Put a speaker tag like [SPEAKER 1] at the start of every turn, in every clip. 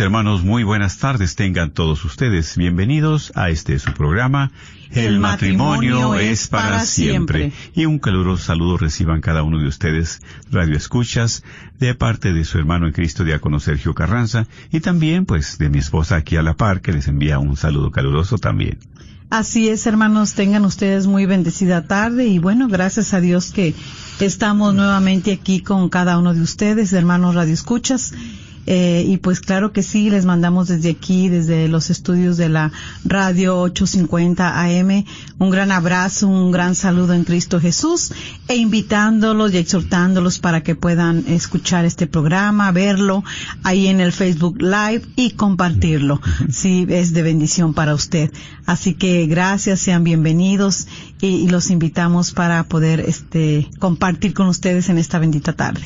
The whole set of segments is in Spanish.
[SPEAKER 1] Hermanos, muy buenas tardes tengan todos ustedes. Bienvenidos a este su programa. El, matrimonio, es para siempre. Y un caluroso saludo reciban cada uno de ustedes, Radio Escuchas, de parte de su hermano en Cristo, diácono Sergio Carranza, y también pues de mi esposa aquí a la par, que les envía un saludo caluroso también.
[SPEAKER 2] Así es, hermanos, tengan ustedes muy bendecida tarde y bueno, gracias a Dios que estamos nuevamente aquí con cada uno de ustedes, hermanos Radio Escuchas. Eh, y pues claro que sí, les mandamos desde aquí, desde los estudios de la radio 850 AM, un gran abrazo, un gran saludo en Cristo Jesús e invitándolos y exhortándolos para que puedan escuchar este programa, verlo ahí en el Facebook Live y compartirlo, si es de bendición para usted. Así que gracias, sean bienvenidos y, y los invitamos para poder este compartir con ustedes en esta bendita tarde.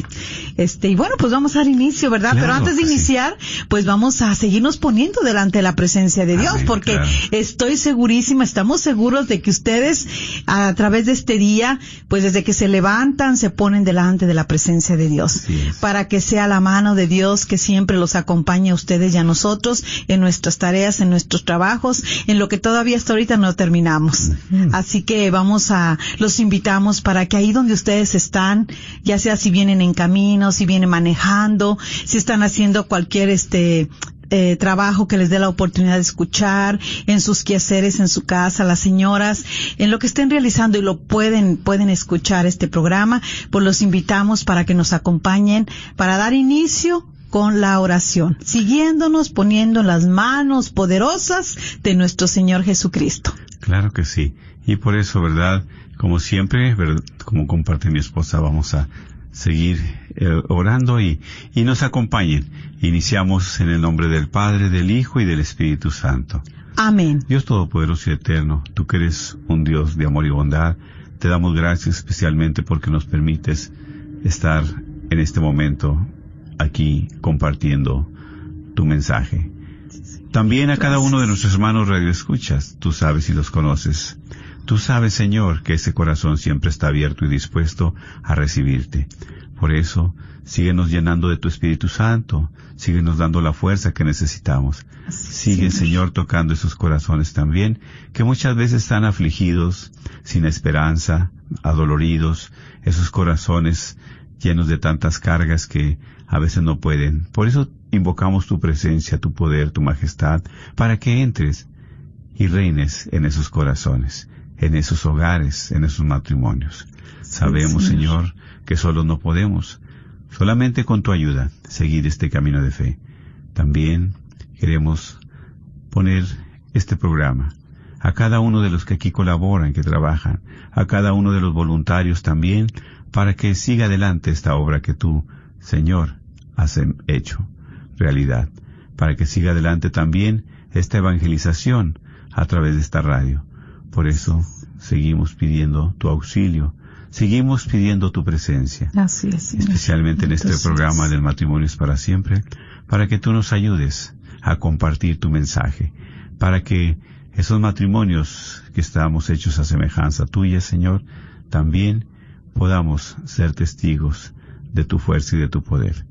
[SPEAKER 2] Este y bueno, pues vamos a dar inicio, ¿verdad?
[SPEAKER 1] Claro,
[SPEAKER 2] Pero antes de
[SPEAKER 1] sí.
[SPEAKER 2] iniciar, pues vamos a seguirnos poniendo delante de la presencia de Dios,
[SPEAKER 1] Amén,
[SPEAKER 2] porque
[SPEAKER 1] claro.
[SPEAKER 2] estoy segurísima, estamos seguros de que ustedes a través de este día, pues desde que se levantan, se ponen delante de la presencia de Dios, para que sea la mano de Dios que siempre los acompañe a ustedes y a nosotros en nuestras tareas, en nuestros trabajos, en lo que todavía hasta ahorita no terminamos. Así que vamos a, los invitamos para que ahí donde ustedes están, ya sea si vienen en camino, si vienen manejando, si están haciendo cualquier este eh, trabajo que les dé la oportunidad de escuchar, en sus quehaceres, en su casa, las señoras, en lo que estén realizando y lo pueden, pueden escuchar este programa, pues los invitamos para que nos acompañen para dar inicio con la oración, siguiéndonos, poniendo en las manos poderosas de nuestro Señor Jesucristo.
[SPEAKER 1] Claro que sí. Y por eso, ¿verdad? Como siempre, ¿verdad? como comparte mi esposa, vamos a seguir eh, orando y, y nos acompañen. Iniciamos en el nombre del Padre, del Hijo y del Espíritu Santo.
[SPEAKER 2] Amén.
[SPEAKER 1] Dios Todopoderoso y Eterno, tú que eres un Dios de amor y bondad, te damos gracias especialmente porque nos permites estar en este momento aquí compartiendo tu mensaje. También a cada uno de nuestros hermanos radioescuchas, tú sabes y los conoces. Tú sabes, Señor, que ese corazón siempre está abierto y dispuesto a recibirte. Por eso, síguenos llenando de tu Espíritu Santo, síguenos dando la fuerza que necesitamos. Sigue, Señor, tocando esos corazones también, que muchas veces están afligidos, sin esperanza, adoloridos, esos corazones llenos de tantas cargas que a veces no pueden. Por eso invocamos tu presencia, tu poder, tu majestad, para que entres y reines en esos corazones, en esos hogares, en esos matrimonios. Sabemos, Señor, que solo no podemos, solamente con tu ayuda, seguir este camino de fe. También queremos poner este programa a cada uno de los que aquí colaboran, que trabajan, a cada uno de los voluntarios también, para que siga adelante esta obra que tú, Señor, has hecho realidad, para que siga adelante también esta evangelización a través de esta radio. Por eso seguimos pidiendo tu auxilio, seguimos pidiendo tu presencia,
[SPEAKER 2] Así es.
[SPEAKER 1] Especialmente en este programa del matrimonio es para siempre, para que tú nos ayudes a compartir tu mensaje, para que esos matrimonios que estamos hechos a semejanza tuya, Señor, también podamos ser testigos de tu fuerza y de tu poder.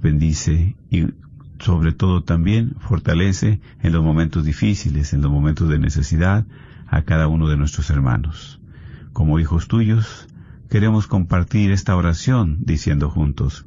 [SPEAKER 1] Bendice y sobre todo también fortalece en los momentos difíciles, en los momentos de necesidad, a cada uno de nuestros hermanos. Como hijos tuyos, queremos compartir esta oración diciendo juntos,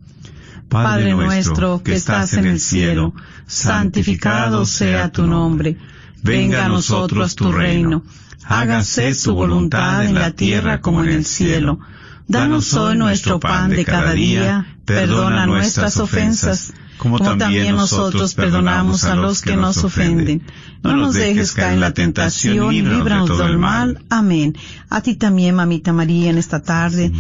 [SPEAKER 2] Padre nuestro que estás en el cielo, santificado sea tu nombre. Venga a nosotros tu reino. Hágase tu voluntad en la tierra como en el cielo. Danos hoy nuestro pan de cada día. Perdona nuestras ofensas, como también nosotros perdonamos a los que nos ofenden. No nos dejes caer en la tentación y líbranos del mal. Amén. A ti también, mamita María, en esta tarde.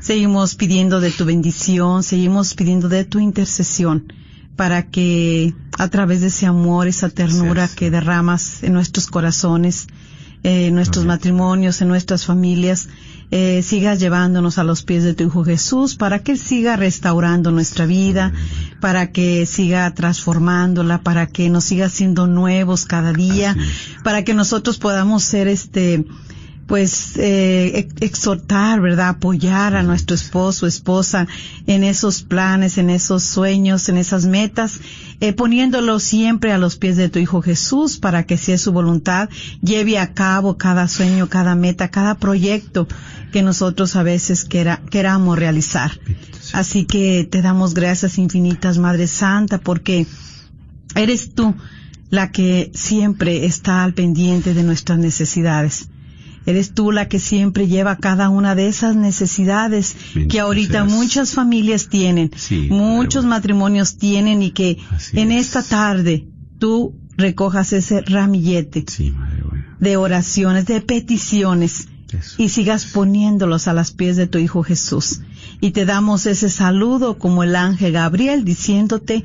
[SPEAKER 2] Seguimos pidiendo de tu bendición, seguimos pidiendo de tu intercesión para que a través de ese amor, esa ternura que derramas en nuestros corazones, en nuestros matrimonios, en nuestras familias, eh, sigas llevándonos a los pies de tu Hijo Jesús, para que Él siga restaurando nuestra vida, para que siga transformándola, para que nos siga siendo nuevos cada día, para que nosotros podamos ser este, pues eh, ex- exhortar, ¿verdad? Apoyar a nuestro esposo, esposa en esos planes, en esos sueños, en esas metas, eh, poniéndolo siempre a los pies de tu Hijo Jesús para que si es su voluntad lleve a cabo cada sueño, cada meta, cada proyecto que nosotros a veces quera- queramos realizar. Así que te damos gracias infinitas, Madre Santa, porque eres tú la que siempre está al pendiente de nuestras necesidades. Eres tú la que siempre lleva cada una de esas necesidades que ahorita
[SPEAKER 1] seas.
[SPEAKER 2] muchas familias tienen,
[SPEAKER 1] Sí,
[SPEAKER 2] muchos
[SPEAKER 1] bueno.
[SPEAKER 2] matrimonios tienen y que
[SPEAKER 1] Así
[SPEAKER 2] en
[SPEAKER 1] es.
[SPEAKER 2] esta tarde tú recojas ese ramillete
[SPEAKER 1] Sí, Madre buena.
[SPEAKER 2] de oraciones, de peticiones
[SPEAKER 1] Eso.
[SPEAKER 2] y sigas poniéndolos a los pies de tu Hijo Jesús. Y te damos ese saludo como el ángel Gabriel diciéndote,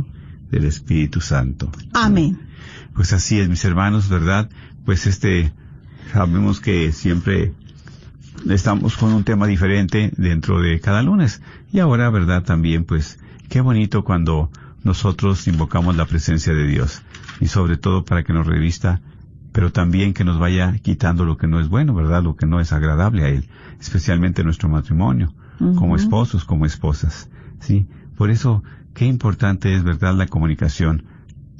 [SPEAKER 1] del Espíritu Santo.
[SPEAKER 2] Amén.
[SPEAKER 1] Pues así es, mis hermanos, ¿verdad? Pues este, sabemos que siempre estamos con un tema diferente dentro de cada lunes. Y ahora, ¿verdad? También, pues, qué bonito cuando nosotros invocamos la presencia de Dios. Y sobre todo para que nos revista, pero también que nos vaya quitando lo que no es bueno, ¿verdad? Lo que no es agradable a Él. Especialmente nuestro matrimonio, como esposos, como esposas. ¿Sí? Por eso, qué importante es, ¿verdad? La comunicación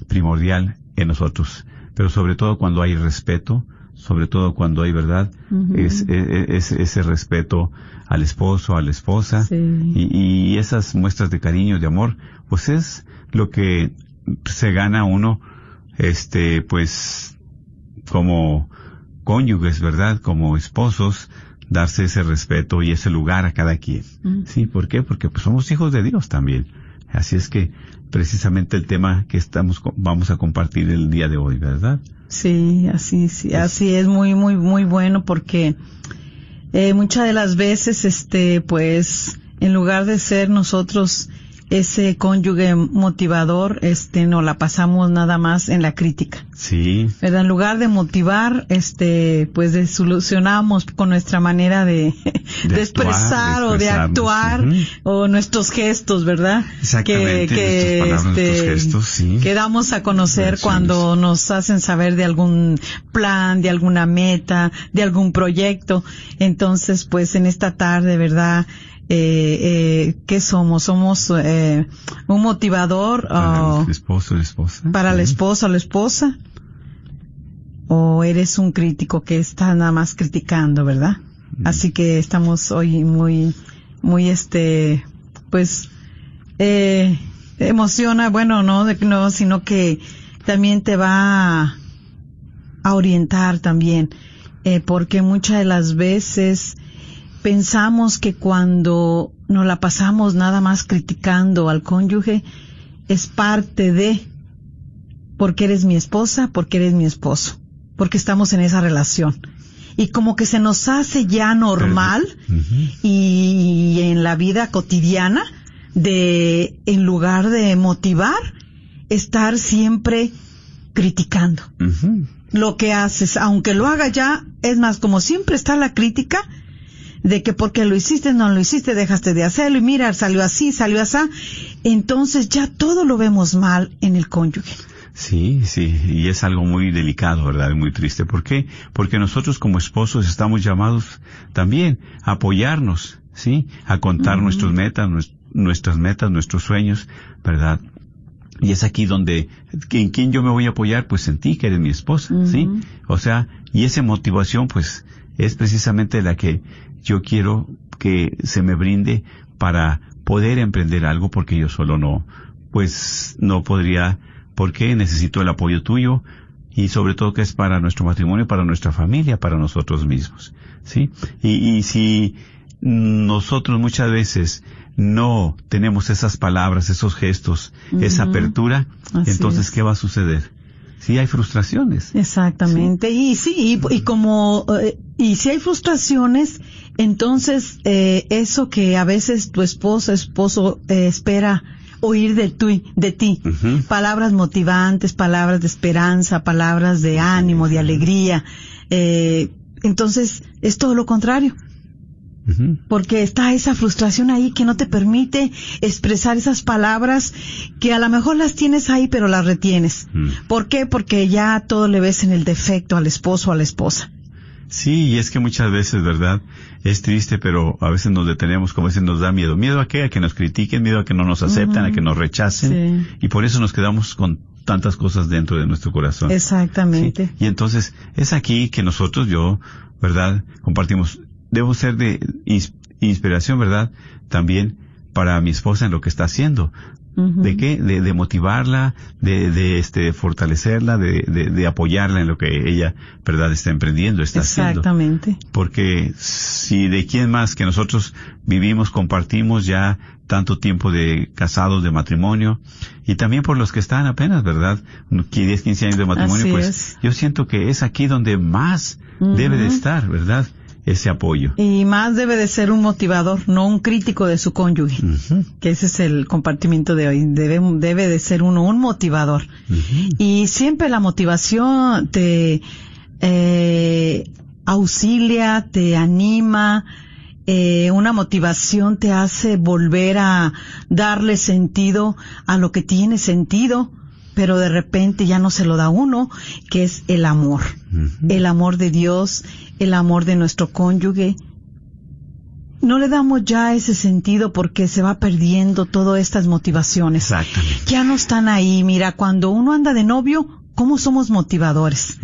[SPEAKER 1] primordial en nosotros, pero sobre todo cuando hay respeto, sobre todo cuando hay verdad,
[SPEAKER 2] Ujú.
[SPEAKER 1] es, es- es- ese respeto al esposo, a la esposa,
[SPEAKER 2] Sí.
[SPEAKER 1] y, y esas muestras de cariño, de amor, pues es lo que se gana uno, este, pues, como cónyuges, ¿verdad? Como esposos, darse ese respeto y ese lugar a cada quien.
[SPEAKER 2] Mm.
[SPEAKER 1] Sí, ¿por qué? Porque pues somos hijos de Dios también. Así es que precisamente el tema que estamos vamos a compartir el día de hoy, ¿verdad?
[SPEAKER 2] Sí, así, sí, así es muy, muy, muy bueno porque eh, muchas de las veces, este, pues, en lugar de ser nosotros ese cónyuge motivador, este, no la pasamos nada más en la crítica.
[SPEAKER 1] Sí.
[SPEAKER 2] En lugar de motivar, este, pues solucionamos con nuestra manera de, de, expresar o de actuar o nuestros gestos, ¿verdad?
[SPEAKER 1] Exactamente, nuestras palabras, nuestros gestos, sí.
[SPEAKER 2] que damos a conocer cuando nos hacen saber de algún plan, de alguna meta, de algún proyecto. Entonces, pues en esta tarde, ¿verdad? Eh, eh, ¿Qué somos? Somos eh, un motivador
[SPEAKER 1] para el esposo, la esposa.
[SPEAKER 2] para la
[SPEAKER 1] Sí.
[SPEAKER 2] esposa o la esposa? ¿O eres un crítico que está nada más criticando, verdad? Así que estamos hoy muy, muy este, pues, eh, emociona, bueno, no, de- no, sino que también te va a, a orientar también, eh, porque muchas de las veces pensamos que cuando nos la pasamos nada más criticando al cónyuge es parte de porque eres mi esposa, porque eres mi esposo, porque estamos en esa relación. Y como que se nos hace ya normal y en la vida cotidiana de, en lugar de motivar, estar siempre criticando. Lo que haces, aunque lo haga ya, es más, como siempre está la crítica de que porque lo hiciste, no lo hiciste, dejaste de hacerlo y mira, salió así, salió así, entonces ya todo lo vemos mal en el cónyuge.
[SPEAKER 1] Sí, sí, y es algo muy delicado, ¿verdad? Y muy triste. ¿Por qué? Porque nosotros como esposos estamos llamados también a apoyarnos, ¿sí? A contar nuestras metas, nues- nuestras metas, nuestros sueños, ¿verdad? Y es aquí donde, ¿en quién yo me voy a apoyar? Pues en ti, que eres mi esposa, ¿sí? O sea, y esa motivación, pues, es precisamente la que yo quiero que se me brinde para poder emprender algo, porque yo solo no, pues, no podría, porque necesito el apoyo tuyo, y sobre todo que es para nuestro matrimonio, para nuestra familia, para nosotros mismos, ¿sí? Y, y si nosotros muchas veces no tenemos esas palabras, esos gestos, esa apertura,
[SPEAKER 2] Así
[SPEAKER 1] entonces,
[SPEAKER 2] es.
[SPEAKER 1] ¿qué va a suceder? Sí hay frustraciones.
[SPEAKER 2] Exactamente. Y sí, y, y como, eh, y si hay frustraciones, entonces eh, eso que a veces tu esposa, esposo eh, espera oír de, tu, de ti, palabras motivantes, palabras de esperanza, palabras de ánimo, de alegría, eh, entonces es todo lo contrario. Porque está esa frustración ahí que no te permite expresar esas palabras que a lo mejor las tienes ahí pero las retienes. ¿Por qué? Porque ya todo le ves en el defecto al esposo o a la esposa.
[SPEAKER 1] Sí, y es que muchas veces, ¿verdad? Es triste, pero a veces nos detenemos, como a veces nos da miedo. ¿Miedo a qué? A que nos critiquen, miedo a que no nos aceptan, a que nos rechacen.
[SPEAKER 2] Sí.
[SPEAKER 1] Y por eso nos quedamos con tantas cosas dentro de nuestro corazón.
[SPEAKER 2] Exactamente.
[SPEAKER 1] Sí, Y entonces es aquí que nosotros, yo, ¿verdad? Compartimos. Debo ser de ins- inspiración, ¿verdad? También para mi esposa en lo que está haciendo. ¿De qué? De, de motivarla, de, de este, fortalecerla, de, de, de apoyarla en lo que ella, ¿verdad? Está emprendiendo, está haciendo.
[SPEAKER 2] Exactamente.
[SPEAKER 1] Porque si de quién más que nosotros vivimos, compartimos ya tanto tiempo de casados, de matrimonio, y también por los que están apenas, ¿verdad? Que 10, 15 años de matrimonio,
[SPEAKER 2] Así
[SPEAKER 1] pues
[SPEAKER 2] es.
[SPEAKER 1] yo siento que es aquí donde más debe de estar, ¿verdad? Ese apoyo.
[SPEAKER 2] Y más debe de ser un motivador, no un crítico de su cónyuge. Que ese es el compartimiento de hoy. Debe, debe de ser uno un motivador. Y siempre la motivación te eh, auxilia, te anima, eh, una motivación te hace volver a darle sentido a lo que tiene sentido, pero de repente ya no se lo da uno, que es el amor. El amor de Dios, el amor de nuestro cónyuge. No le damos ya ese sentido porque se va perdiendo todas estas motivaciones
[SPEAKER 1] Exactamente.
[SPEAKER 2] ya no están ahí. Mira, cuando uno anda de novio, ¿cómo somos motivadores?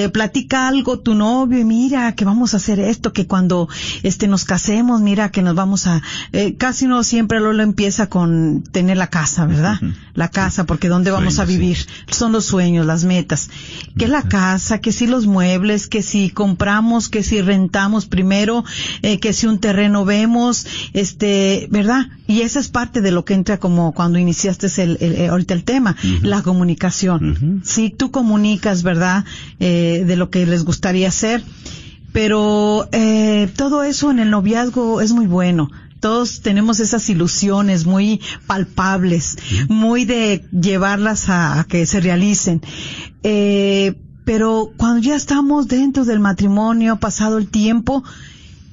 [SPEAKER 2] Te platica algo tu novio y mira que vamos a hacer esto, que cuando este nos casemos, mira que nos vamos a, eh, casi no siempre Lolo empieza con tener la casa, ¿verdad? La casa, porque dónde vamos a
[SPEAKER 1] sí.
[SPEAKER 2] vivir, son los sueños, las metas. Que la casa, que si los muebles, que si compramos, que si rentamos primero, eh, que si un terreno vemos, este, ¿verdad? Y esa es parte de lo que entra como cuando iniciaste el, el- el- ahorita el tema, la comunicación. Si tú comunicas, ¿verdad? Eh, de lo que les gustaría hacer, pero eh, todo eso en el noviazgo es muy bueno. Todos tenemos esas ilusiones muy palpables, muy de llevarlas a, a que se realicen. Eh, pero cuando ya estamos dentro del matrimonio, pasado el tiempo,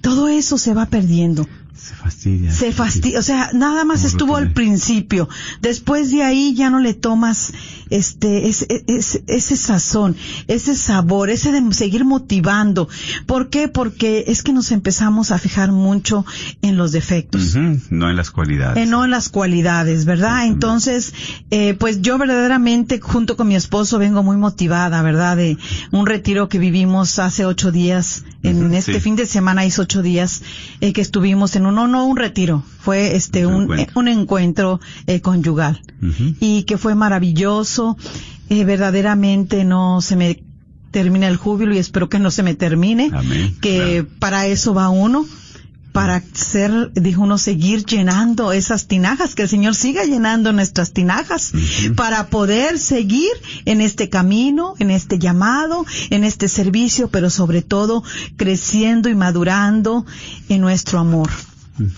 [SPEAKER 2] todo eso se va perdiendo.
[SPEAKER 1] Se fastidia.
[SPEAKER 2] Se fastidia, o sea, nada más estuvo al principio. Después de ahí ya no le tomas este ese, ese, ese sazón, ese sabor, ese de seguir motivando. ¿Por qué? Porque es que nos empezamos a fijar mucho en los defectos.
[SPEAKER 1] No en las cualidades.
[SPEAKER 2] Eh, no en las cualidades, ¿verdad? Entonces, eh, pues yo verdaderamente junto con mi esposo vengo muy motivada, ¿verdad? De un retiro que vivimos hace ocho días, en este
[SPEAKER 1] sí.
[SPEAKER 2] fin de semana hizo ocho días eh, que estuvimos en un, no, no un retiro, fue este
[SPEAKER 1] Un
[SPEAKER 2] un,
[SPEAKER 1] encuentro.
[SPEAKER 2] eh, un encuentro eh, conyugal y que fue maravilloso, eh, verdaderamente no se me termina el júbilo y espero que no se me termine
[SPEAKER 1] Amén.
[SPEAKER 2] que
[SPEAKER 1] Claro.
[SPEAKER 2] para eso va uno, para ser, dijo uno, seguir llenando esas tinajas, que el Señor siga llenando nuestras tinajas, para poder seguir en este camino, en este llamado, en este servicio, pero sobre todo creciendo y madurando en nuestro amor,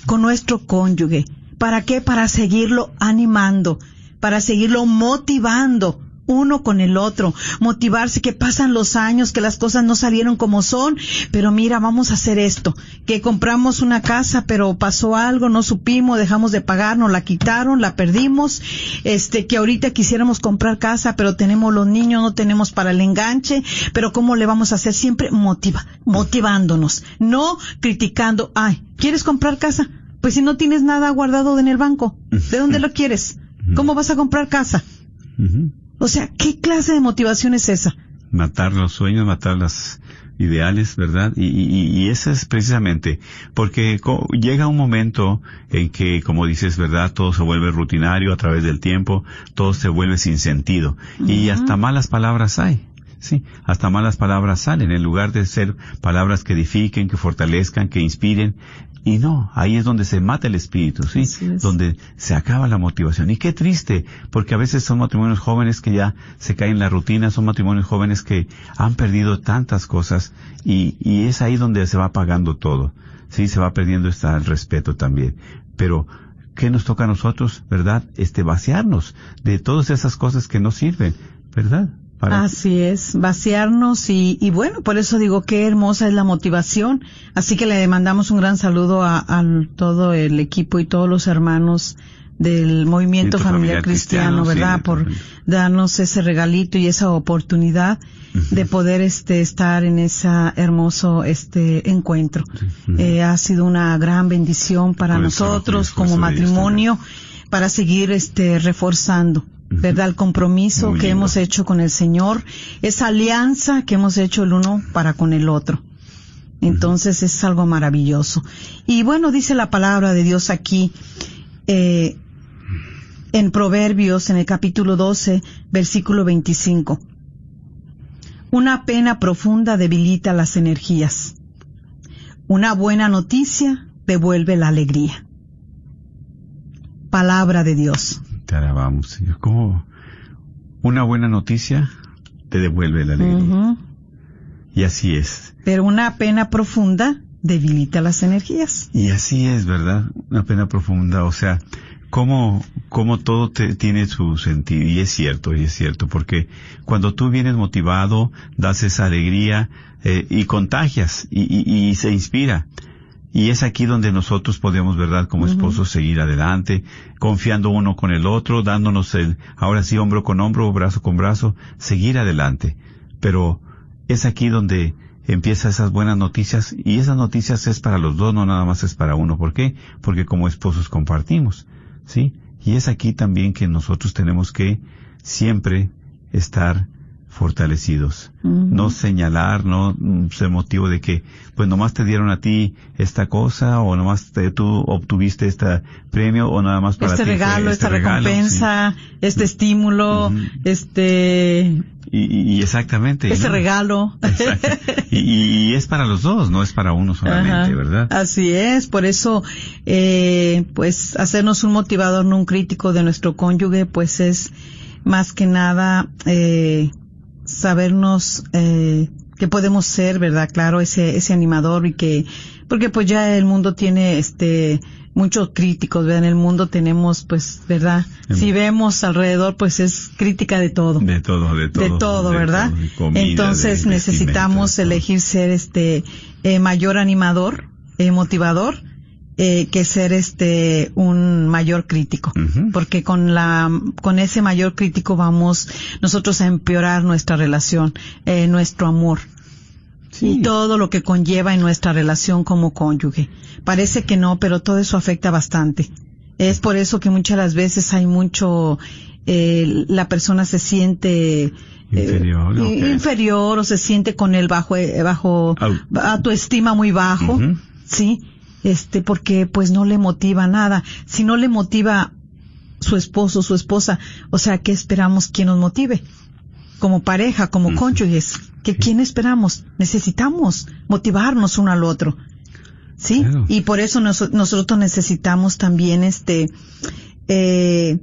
[SPEAKER 2] con nuestro cónyuge. ¿Para qué? Para seguirlo animando, para seguirlo motivando, uno con el otro, motivarse que pasan los años, que las cosas no salieron como son, pero mira, vamos a hacer esto, que compramos una casa, pero pasó algo, no supimos, dejamos de pagar, nos la quitaron, la perdimos, este, que ahorita quisiéramos comprar casa, pero tenemos los niños, no tenemos para el enganche, pero cómo le vamos a hacer siempre motiva, motivándonos, no criticando, ay, ¿quieres comprar casa? Pues si no tienes nada guardado en el banco, ¿de dónde lo quieres? ¿Cómo vas a comprar casa? O sea, ¿qué clase de motivación es esa?
[SPEAKER 1] Matar los sueños, matar las ideales, ¿verdad? Y, y, y eso es precisamente porque llega un momento en que, como dices, ¿verdad? Todo se vuelve rutinario a través del tiempo, todo se vuelve sin sentido. Y hasta malas palabras hay. Sí, hasta malas palabras salen en lugar de ser palabras que edifiquen, que fortalezcan, que inspiren. Y no, ahí es donde se mata el espíritu, ¿sí? Donde se acaba la motivación. Y qué triste, porque a veces son matrimonios jóvenes que ya se caen en la rutina, son matrimonios jóvenes que han perdido tantas cosas y, y es ahí donde se va apagando todo. Sí, se va perdiendo este el respeto también. Pero, ¿qué nos toca a nosotros, verdad? Este, vaciarnos de todas esas cosas que no sirven, ¿verdad?
[SPEAKER 2] Así es, vaciarnos y, y, bueno, por eso digo qué hermosa es la motivación. Así que le mandamos un gran saludo a, a todo el equipo y todos los hermanos del movimiento familiar, cristiano, ¿verdad? por darnos ese regalito y esa oportunidad de poder este estar en ese hermoso este encuentro. eh, ha sido una gran bendición para nosotros como matrimonio para seguir este reforzando ¿verdad? El compromiso que hemos hecho con el Señor, esa alianza que hemos hecho el uno para con el otro. Entonces es algo maravilloso. Y bueno, dice la palabra de Dios aquí, eh, en Proverbios, en el capítulo 12, versículo 25. Una pena profunda debilita las energías. Una buena noticia devuelve la alegría. Palabra de Dios.
[SPEAKER 1] Te alabamos, Señor. Como una buena noticia te devuelve la alegría. Y así es.
[SPEAKER 2] Pero una pena profunda debilita las energías.
[SPEAKER 1] Y así es, ¿verdad? Una pena profunda, o sea, como, como todo te, tiene su sentido, y es cierto, y es cierto, porque cuando tú vienes motivado, das esa alegría, eh, y contagias, y, y, y se inspira. Y es aquí donde nosotros podemos, ¿verdad?, como esposos seguir adelante, confiando uno con el otro, dándonos el, ahora sí, hombro con hombro, brazo con brazo, seguir adelante. Pero es aquí donde empiezan esas buenas noticias y esas noticias es para los dos, no nada más es para uno. ¿Por qué? Porque como esposos compartimos, ¿sí? Y es aquí también que nosotros tenemos que siempre estar fortalecidos. No señalar, no ser motivo de que, pues nomás te dieron a ti esta cosa, o nomás te, tú obtuviste este premio, o nada más para
[SPEAKER 2] este
[SPEAKER 1] ti.
[SPEAKER 2] Regalo,
[SPEAKER 1] este
[SPEAKER 2] esta
[SPEAKER 1] regalo,
[SPEAKER 2] recompensa, este estímulo, este...
[SPEAKER 1] Y, y, exactamente.
[SPEAKER 2] Este
[SPEAKER 1] ¿no?
[SPEAKER 2] regalo.
[SPEAKER 1] Y, y, es para los dos, no es para uno solamente. ¿verdad?
[SPEAKER 2] Así es, por eso, eh, pues hacernos un motivador, no un crítico de nuestro cónyuge, pues es más que nada, eh, sabernos eh, que podemos ser, ¿verdad? Claro, ese ese animador y que porque pues ya el mundo tiene este muchos críticos, ¿verdad? En el mundo tenemos pues, ¿verdad? Si vemos alrededor pues es crítica de todo.
[SPEAKER 1] De todo, de todo.
[SPEAKER 2] De todo, ¿verdad?
[SPEAKER 1] todo, de comida,
[SPEAKER 2] Entonces necesitamos elegir ser este eh, mayor animador, eh, motivador, eh, que ser este un mayor crítico, porque con la con ese mayor crítico vamos nosotros a empeorar nuestra relación, eh, nuestro amor y todo lo que conlleva en nuestra relación como cónyuge. Parece que no, pero todo eso afecta bastante. Es por eso que muchas las veces hay mucho eh, la persona se siente eh,
[SPEAKER 1] Inferior,
[SPEAKER 2] o se siente con el bajo eh, bajo
[SPEAKER 1] Au.
[SPEAKER 2] autoestima muy bajo, sí, este porque pues no le motiva nada. Si no le motiva su esposo, su esposa, o sea, ¿qué esperamos que nos motive? Como pareja, como cónyuges, ¿que quién esperamos? Necesitamos motivarnos uno al otro. ¿sí?
[SPEAKER 1] Claro.
[SPEAKER 2] Y por eso nos- nosotros necesitamos también este eh,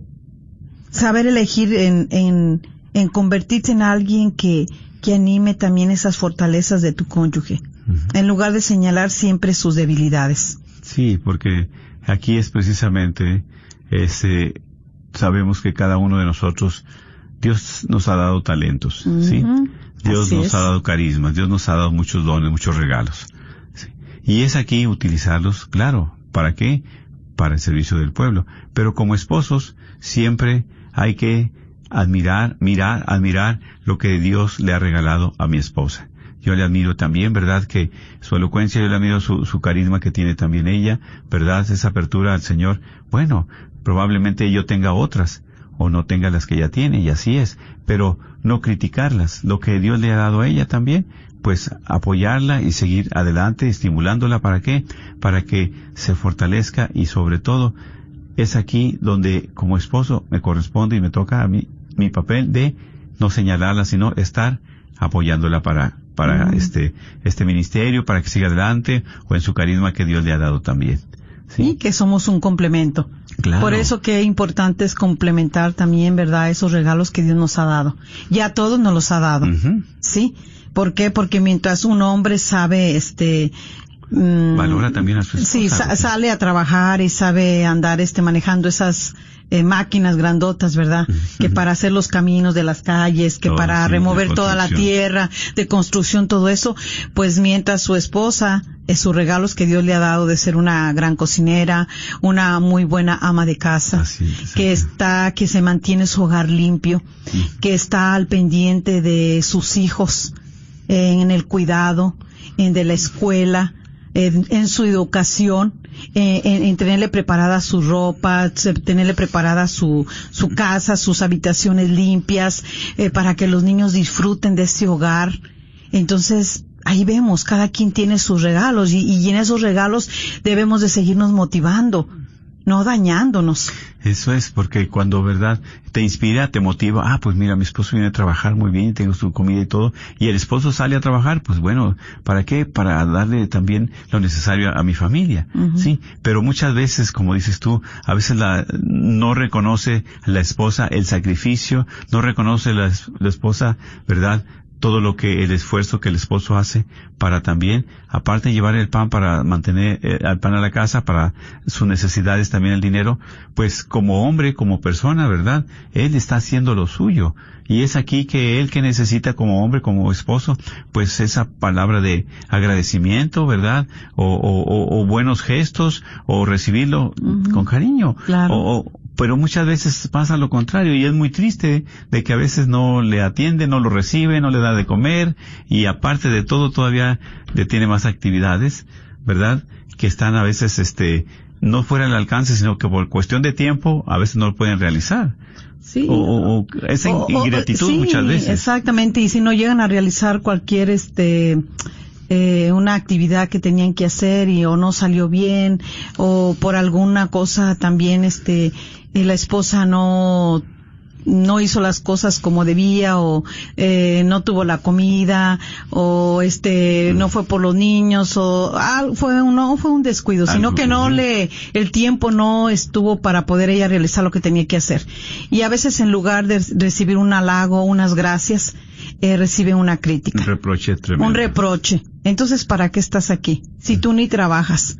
[SPEAKER 2] saber elegir en, en, en convertirte en alguien que, que anime también esas fortalezas de tu cónyuge, en lugar de señalar siempre sus debilidades.
[SPEAKER 1] Sí, porque aquí es precisamente ese sabemos que cada uno de nosotros Dios nos ha dado talentos, ¿sí? Dios
[SPEAKER 2] así
[SPEAKER 1] nos
[SPEAKER 2] es.
[SPEAKER 1] ha dado carismas, Dios nos ha dado muchos dones, muchos regalos. ¿sí? Y es aquí utilizarlos, claro, ¿para qué? Para el servicio del pueblo. Pero como esposos, siempre hay que admirar, mirar, admirar lo que Dios le ha regalado a mi esposa. Yo le admiro también, ¿verdad? Que su elocuencia, yo le admiro su, carisma que tiene también ella, ¿verdad? Esa apertura al Señor. Bueno, probablemente yo tenga otras, o no tenga las que ella tiene, y así es, pero no criticarlas, lo que Dios le ha dado a ella también, pues apoyarla y seguir adelante, estimulándola, ¿para qué? Para que se fortalezca y sobre todo es aquí donde como esposo me corresponde y me toca a mí mi papel de no señalarla, sino estar apoyándola para para este este ministerio, para que siga adelante o en su carisma que Dios le ha dado también.
[SPEAKER 2] Y que somos un complemento.
[SPEAKER 1] Claro.
[SPEAKER 2] Por eso que importante es complementar también, ¿verdad?, esos regalos que Dios nos ha dado. Ya todos nos los ha dado. ¿Sí? ¿Por qué? Porque mientras un hombre sabe, este, mm,
[SPEAKER 1] Valora también a su esposa.
[SPEAKER 2] Sí, sa- sale a trabajar y sabe andar, este, manejando esas eh, máquinas grandotas, ¿verdad? Que para hacer los caminos de las calles, que
[SPEAKER 1] Oh,
[SPEAKER 2] para
[SPEAKER 1] sí,
[SPEAKER 2] remover toda la tierra, de construcción, todo eso, pues mientras su esposa, es sus regalos que Dios le ha dado de ser una gran cocinera, una muy buena ama de casa,
[SPEAKER 1] Así
[SPEAKER 2] que está, que se mantiene su hogar limpio, que está al pendiente de sus hijos, eh, en el cuidado, en de la escuela, en, su educación, eh, en, en tenerle preparada su ropa, tenerle preparada su, su casa, sus habitaciones limpias, eh, para que los niños disfruten de ese hogar. Entonces, ahí vemos, cada quien tiene sus regalos y, y en esos regalos debemos de seguirnos motivando, no dañándonos.
[SPEAKER 1] Eso es, porque cuando, ¿verdad? Te inspira, te motiva, ah, pues mira, mi esposo viene a trabajar muy bien, tengo su comida y todo, y el esposo sale a trabajar, pues bueno, ¿para qué? Para darle también lo necesario a, a mi familia, ¿sí? Pero muchas veces, como dices tú, a veces la, no reconoce la esposa el sacrificio, no reconoce la esposa, ¿verdad? Todo lo que el esfuerzo que el esposo hace para también, aparte de llevar el pan para mantener eh, el pan a la casa, para sus necesidades también el dinero, pues como hombre, como persona, ¿verdad? Él está haciendo lo suyo. Y es aquí que él que necesita como hombre, como esposo, pues esa palabra de agradecimiento, ¿verdad? O, o- o- buenos gestos, o recibirlo con cariño.
[SPEAKER 2] Claro.
[SPEAKER 1] O- pero muchas veces pasa lo contrario y es muy triste de que a veces no le atiende, no lo recibe, no le da de comer y aparte de todo todavía le tiene más actividades, ¿verdad? Que están a veces, este, no fuera del alcance, sino que por cuestión de tiempo a veces no lo pueden realizar.
[SPEAKER 2] Sí.
[SPEAKER 1] O, o- o esa ingratitud
[SPEAKER 2] sí,
[SPEAKER 1] muchas veces.
[SPEAKER 2] Exactamente, y si no llegan a realizar cualquier este eh, una actividad que tenían que hacer y o no salió bien o por alguna cosa también este eh, la esposa no no hizo las cosas como debía o eh, no tuvo la comida o este no fue por los niños o ah, fue un, no fue un descuido sino que no. le el tiempo no estuvo para poder ella realizar lo que tenía que hacer y a veces en lugar de recibir un halago unas gracias eh, recibe una crítica
[SPEAKER 1] Un reproche tremendo.
[SPEAKER 2] un reproche. Entonces, ¿para qué estás aquí? Si tú ni trabajas.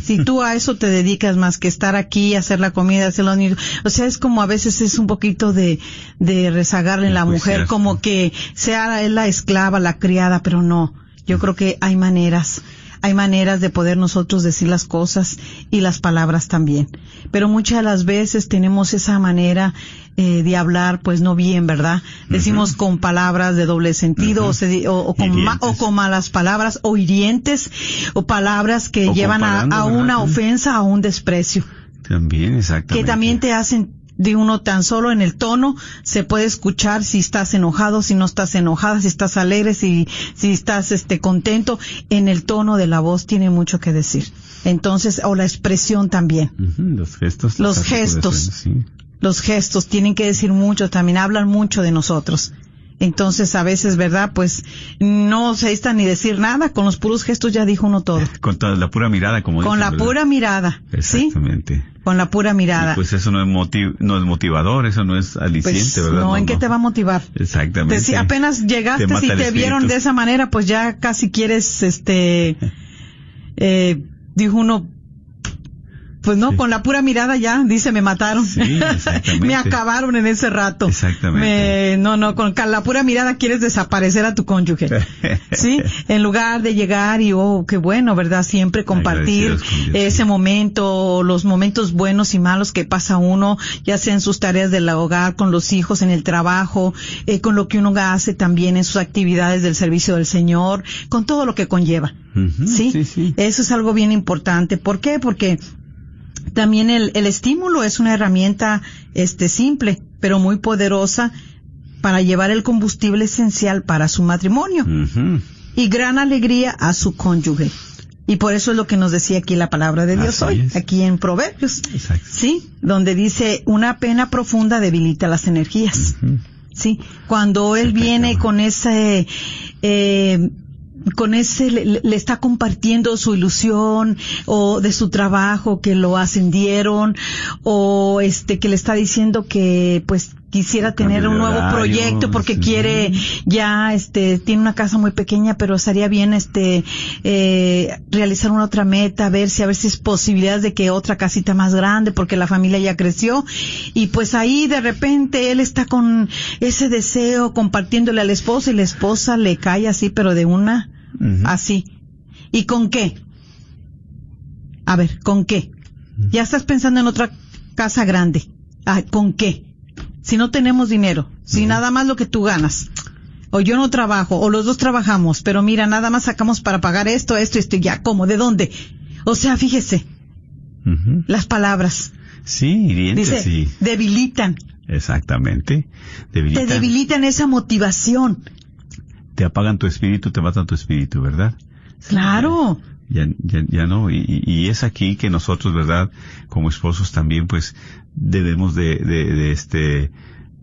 [SPEAKER 2] Si tú a eso te dedicas más que estar aquí, hacer la comida, hacer los niños. O sea, es como a veces es un poquito de, de rezagarle en la mujer,
[SPEAKER 1] Enjuiciarse.
[SPEAKER 2] como que sea él la esclava, la criada, pero no. Yo creo que hay maneras. Hay maneras de poder nosotros decir las cosas y las palabras también. Pero muchas de las veces tenemos esa manera eh, de hablar, pues no bien, ¿verdad? Decimos con palabras de doble sentido o, se o- o con ma- o con malas palabras o hirientes o palabras que llevan a, una ofensa, a un desprecio,
[SPEAKER 1] También, exactamente.
[SPEAKER 2] que también te hacen de uno tan solo en el tono se puede escuchar si estás enojado, si no estás enojada, si estás alegre, si si estás este contento, en el tono de la voz tiene mucho que decir. Entonces, o la expresión también.
[SPEAKER 1] Los gestos.
[SPEAKER 2] Los gestos.
[SPEAKER 1] sí.
[SPEAKER 2] Los gestos tienen que decir mucho, también hablan mucho de nosotros. Entonces, a veces, ¿verdad? Pues no se está ni decir nada, con los puros gestos ya dijo uno todo.
[SPEAKER 1] Con toda la pura mirada, como
[SPEAKER 2] Con
[SPEAKER 1] dicen,
[SPEAKER 2] la
[SPEAKER 1] ¿verdad?
[SPEAKER 2] pura mirada, ¿sí?
[SPEAKER 1] Exactamente.
[SPEAKER 2] Con la pura mirada.
[SPEAKER 1] Y pues eso no es, motiv- no es motivador, eso no es aliciente,
[SPEAKER 2] Pues,
[SPEAKER 1] ¿verdad?
[SPEAKER 2] no, ¿en qué te va a motivar?
[SPEAKER 1] Exactamente.
[SPEAKER 2] Te- si apenas llegaste
[SPEAKER 1] Te el
[SPEAKER 2] te vieron de esa manera, pues ya casi quieres, este, eh, dijo uno, pues no,
[SPEAKER 1] Sí.
[SPEAKER 2] con la pura mirada ya, dice, me mataron.
[SPEAKER 1] Sí,
[SPEAKER 2] me acabaron en ese rato.
[SPEAKER 1] Exactamente.
[SPEAKER 2] Me- no, no, con la pura mirada quieres desaparecer a tu cónyuge. Sí, en lugar de llegar y, oh, qué bueno, ¿verdad? Siempre compartir ese momento, los momentos buenos y malos que pasa uno, ya sea en sus tareas del hogar, con los hijos, en el trabajo, eh, con lo que uno hace también en sus actividades del servicio del Señor, con todo lo que conlleva. ¿Sí?
[SPEAKER 1] sí, sí.
[SPEAKER 2] Eso es algo bien importante. ¿Por qué? Porque también el, el estímulo es una herramienta este simple, pero muy poderosa para llevar el combustible esencial para su matrimonio y gran alegría a su cónyuge. Y por eso es lo que nos decía aquí la palabra de Dios
[SPEAKER 1] Así
[SPEAKER 2] hoy,
[SPEAKER 1] es.
[SPEAKER 2] aquí en Proverbios.
[SPEAKER 1] Exacto.
[SPEAKER 2] Sí, donde dice, una pena profunda debilita las energías. Sí, cuando él viene con ese, eh, con ese, le, le- está compartiendo su ilusión o de su trabajo que lo ascendieron o este que le está diciendo que pues quisiera tener un nuevo proyecto porque
[SPEAKER 1] sí.
[SPEAKER 2] quiere ya este tiene una casa muy pequeña pero estaría bien este eh, realizar una otra meta ver si a ver si es posibilidad de que otra casita más grande porque la familia ya creció. Y pues ahí de repente él está con ese deseo compartiéndole a la esposa y la esposa le cae así pero de una así. Y con qué a ver con qué ya estás pensando en otra casa grande. Ah, con qué si no tenemos dinero, si nada más lo que tú ganas, o yo no trabajo, o los dos trabajamos, pero mira, nada más sacamos para pagar esto, esto, esto, y ya, ¿cómo? ¿De dónde? O sea, fíjese, las palabras,
[SPEAKER 1] Sí, hirientes,
[SPEAKER 2] dice,
[SPEAKER 1] sí.
[SPEAKER 2] debilitan,
[SPEAKER 1] Exactamente.
[SPEAKER 2] te
[SPEAKER 1] Debilitan.
[SPEAKER 2] debilitan esa motivación.
[SPEAKER 1] Te apagan tu espíritu, te matan tu espíritu, ¿verdad?
[SPEAKER 2] Claro,
[SPEAKER 1] Ya, ya, ya no, y, y- es aquí que nosotros, ¿verdad? Como esposos también, pues, debemos de, de, de este,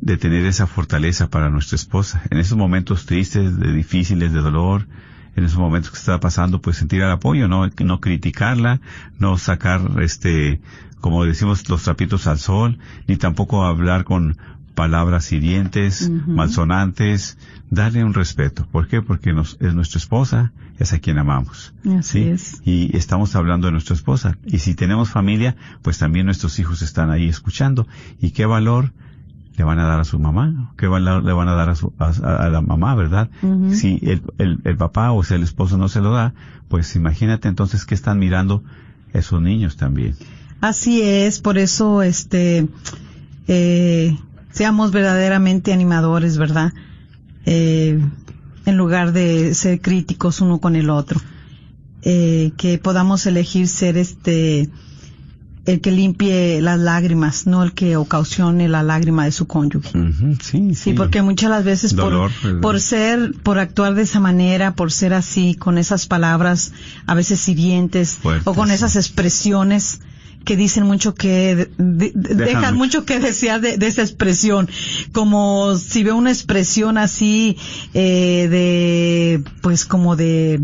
[SPEAKER 1] de tener esa fortaleza para nuestra esposa. En esos momentos tristes, de difíciles, de dolor, en esos momentos que está pasando, pues sentir el apoyo, no, no criticarla, no sacar, este, como decimos, los trapitos al sol, ni tampoco hablar con palabras hirientes, malsonantes, darle un respeto. ¿Por qué? Porque nos, es nuestra esposa, es a quien amamos.
[SPEAKER 2] Así es.
[SPEAKER 1] Y estamos hablando de nuestra esposa. Y si tenemos familia, pues también nuestros hijos están ahí escuchando. ¿Y qué valor le van a dar a su mamá? ¿Qué valor le van a dar a, su, a, a la mamá, verdad? Si el, el, el papá o sea el esposo no se lo da, pues imagínate entonces que están mirando esos niños también.
[SPEAKER 2] así es, por eso, este, eh, seamos verdaderamente animadores, ¿verdad? Eh, en lugar de ser críticos uno con el otro. Eh, que podamos elegir ser este, el que limpie las lágrimas, no el que ocasione la lágrima de su cónyuge.
[SPEAKER 1] Sí, sí.
[SPEAKER 2] Sí, porque muchas las veces
[SPEAKER 1] Dolor,
[SPEAKER 2] por,
[SPEAKER 1] ¿verdad?
[SPEAKER 2] por ser, por actuar de esa manera, por ser así, con esas palabras a veces hirientes,
[SPEAKER 1] Fuertes,
[SPEAKER 2] o con esas expresiones que dicen mucho que, de- de-
[SPEAKER 1] Dejan
[SPEAKER 2] dejan
[SPEAKER 1] mucho.
[SPEAKER 2] mucho que desear de, de esa expresión. Como si veo una expresión así, eh, de, pues como de,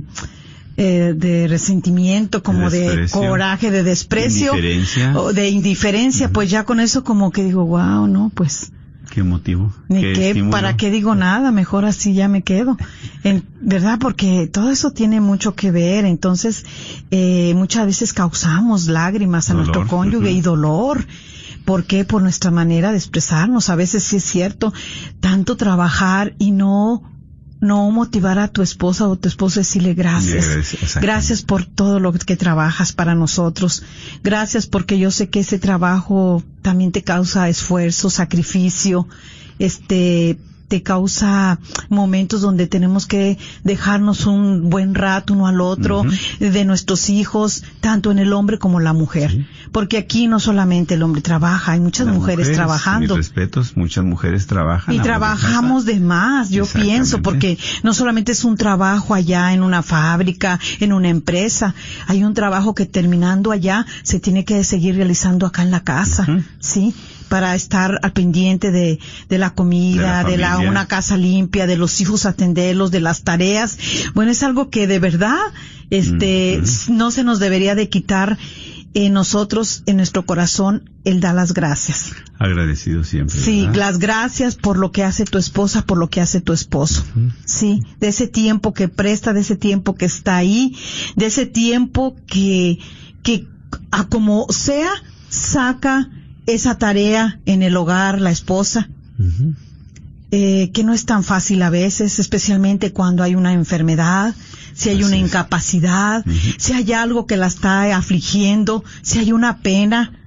[SPEAKER 2] eh, de resentimiento, como de, coraje, de desprecio,
[SPEAKER 1] Indiferencia.
[SPEAKER 2] o de indiferencia, pues ya con eso como que digo, wow, no, pues,
[SPEAKER 1] ¿Qué motivo?
[SPEAKER 2] ni
[SPEAKER 1] ¿Qué
[SPEAKER 2] para qué digo nada, mejor así ya me quedo. En, ¿Verdad? Porque todo eso tiene mucho que ver. Entonces, eh, muchas veces causamos lágrimas a
[SPEAKER 1] Dolor,
[SPEAKER 2] nuestro cónyuge y dolor. ¿Por qué? Por nuestra manera de expresarnos. A veces sí es cierto, tanto trabajar y no no motivar a tu esposa o tu esposo decirle gracias.
[SPEAKER 1] Gracias,
[SPEAKER 2] por todo lo que trabajas para nosotros. Gracias porque yo sé que ese trabajo también te causa esfuerzo, sacrificio, este, te causa momentos donde tenemos que dejarnos un buen rato uno al otro, de nuestros hijos, tanto en el hombre como la mujer. Porque aquí no solamente el hombre trabaja, hay muchas mujeres, trabajando.
[SPEAKER 1] Mis respetos, muchas mujeres trabajan.
[SPEAKER 2] Y trabajamos de más, yo pienso, porque no solamente es un trabajo allá en una fábrica, en una empresa, hay un trabajo que terminando allá se tiene que seguir realizando acá en la casa. ¿sí? Para estar al pendiente de, de la comida,
[SPEAKER 1] De la
[SPEAKER 2] de la,
[SPEAKER 1] familia.
[SPEAKER 2] una casa limpia, de los hijos atenderlos, de las tareas. Bueno, es algo que de verdad, este, no se nos debería de quitar en nosotros, en nuestro corazón, el dar las gracias.
[SPEAKER 1] Agradecido siempre.
[SPEAKER 2] Sí,
[SPEAKER 1] ¿verdad?
[SPEAKER 2] las gracias por lo que hace tu esposa, por lo que hace tu esposo. Sí, de ese tiempo que presta, de ese tiempo que está ahí, de ese tiempo que, que a como sea, saca esa tarea en el hogar, la esposa, eh, que no es tan fácil a veces, especialmente cuando hay una enfermedad, si hay
[SPEAKER 1] Así
[SPEAKER 2] una
[SPEAKER 1] es.
[SPEAKER 2] incapacidad, si hay algo que la está afligiendo, si hay una pena,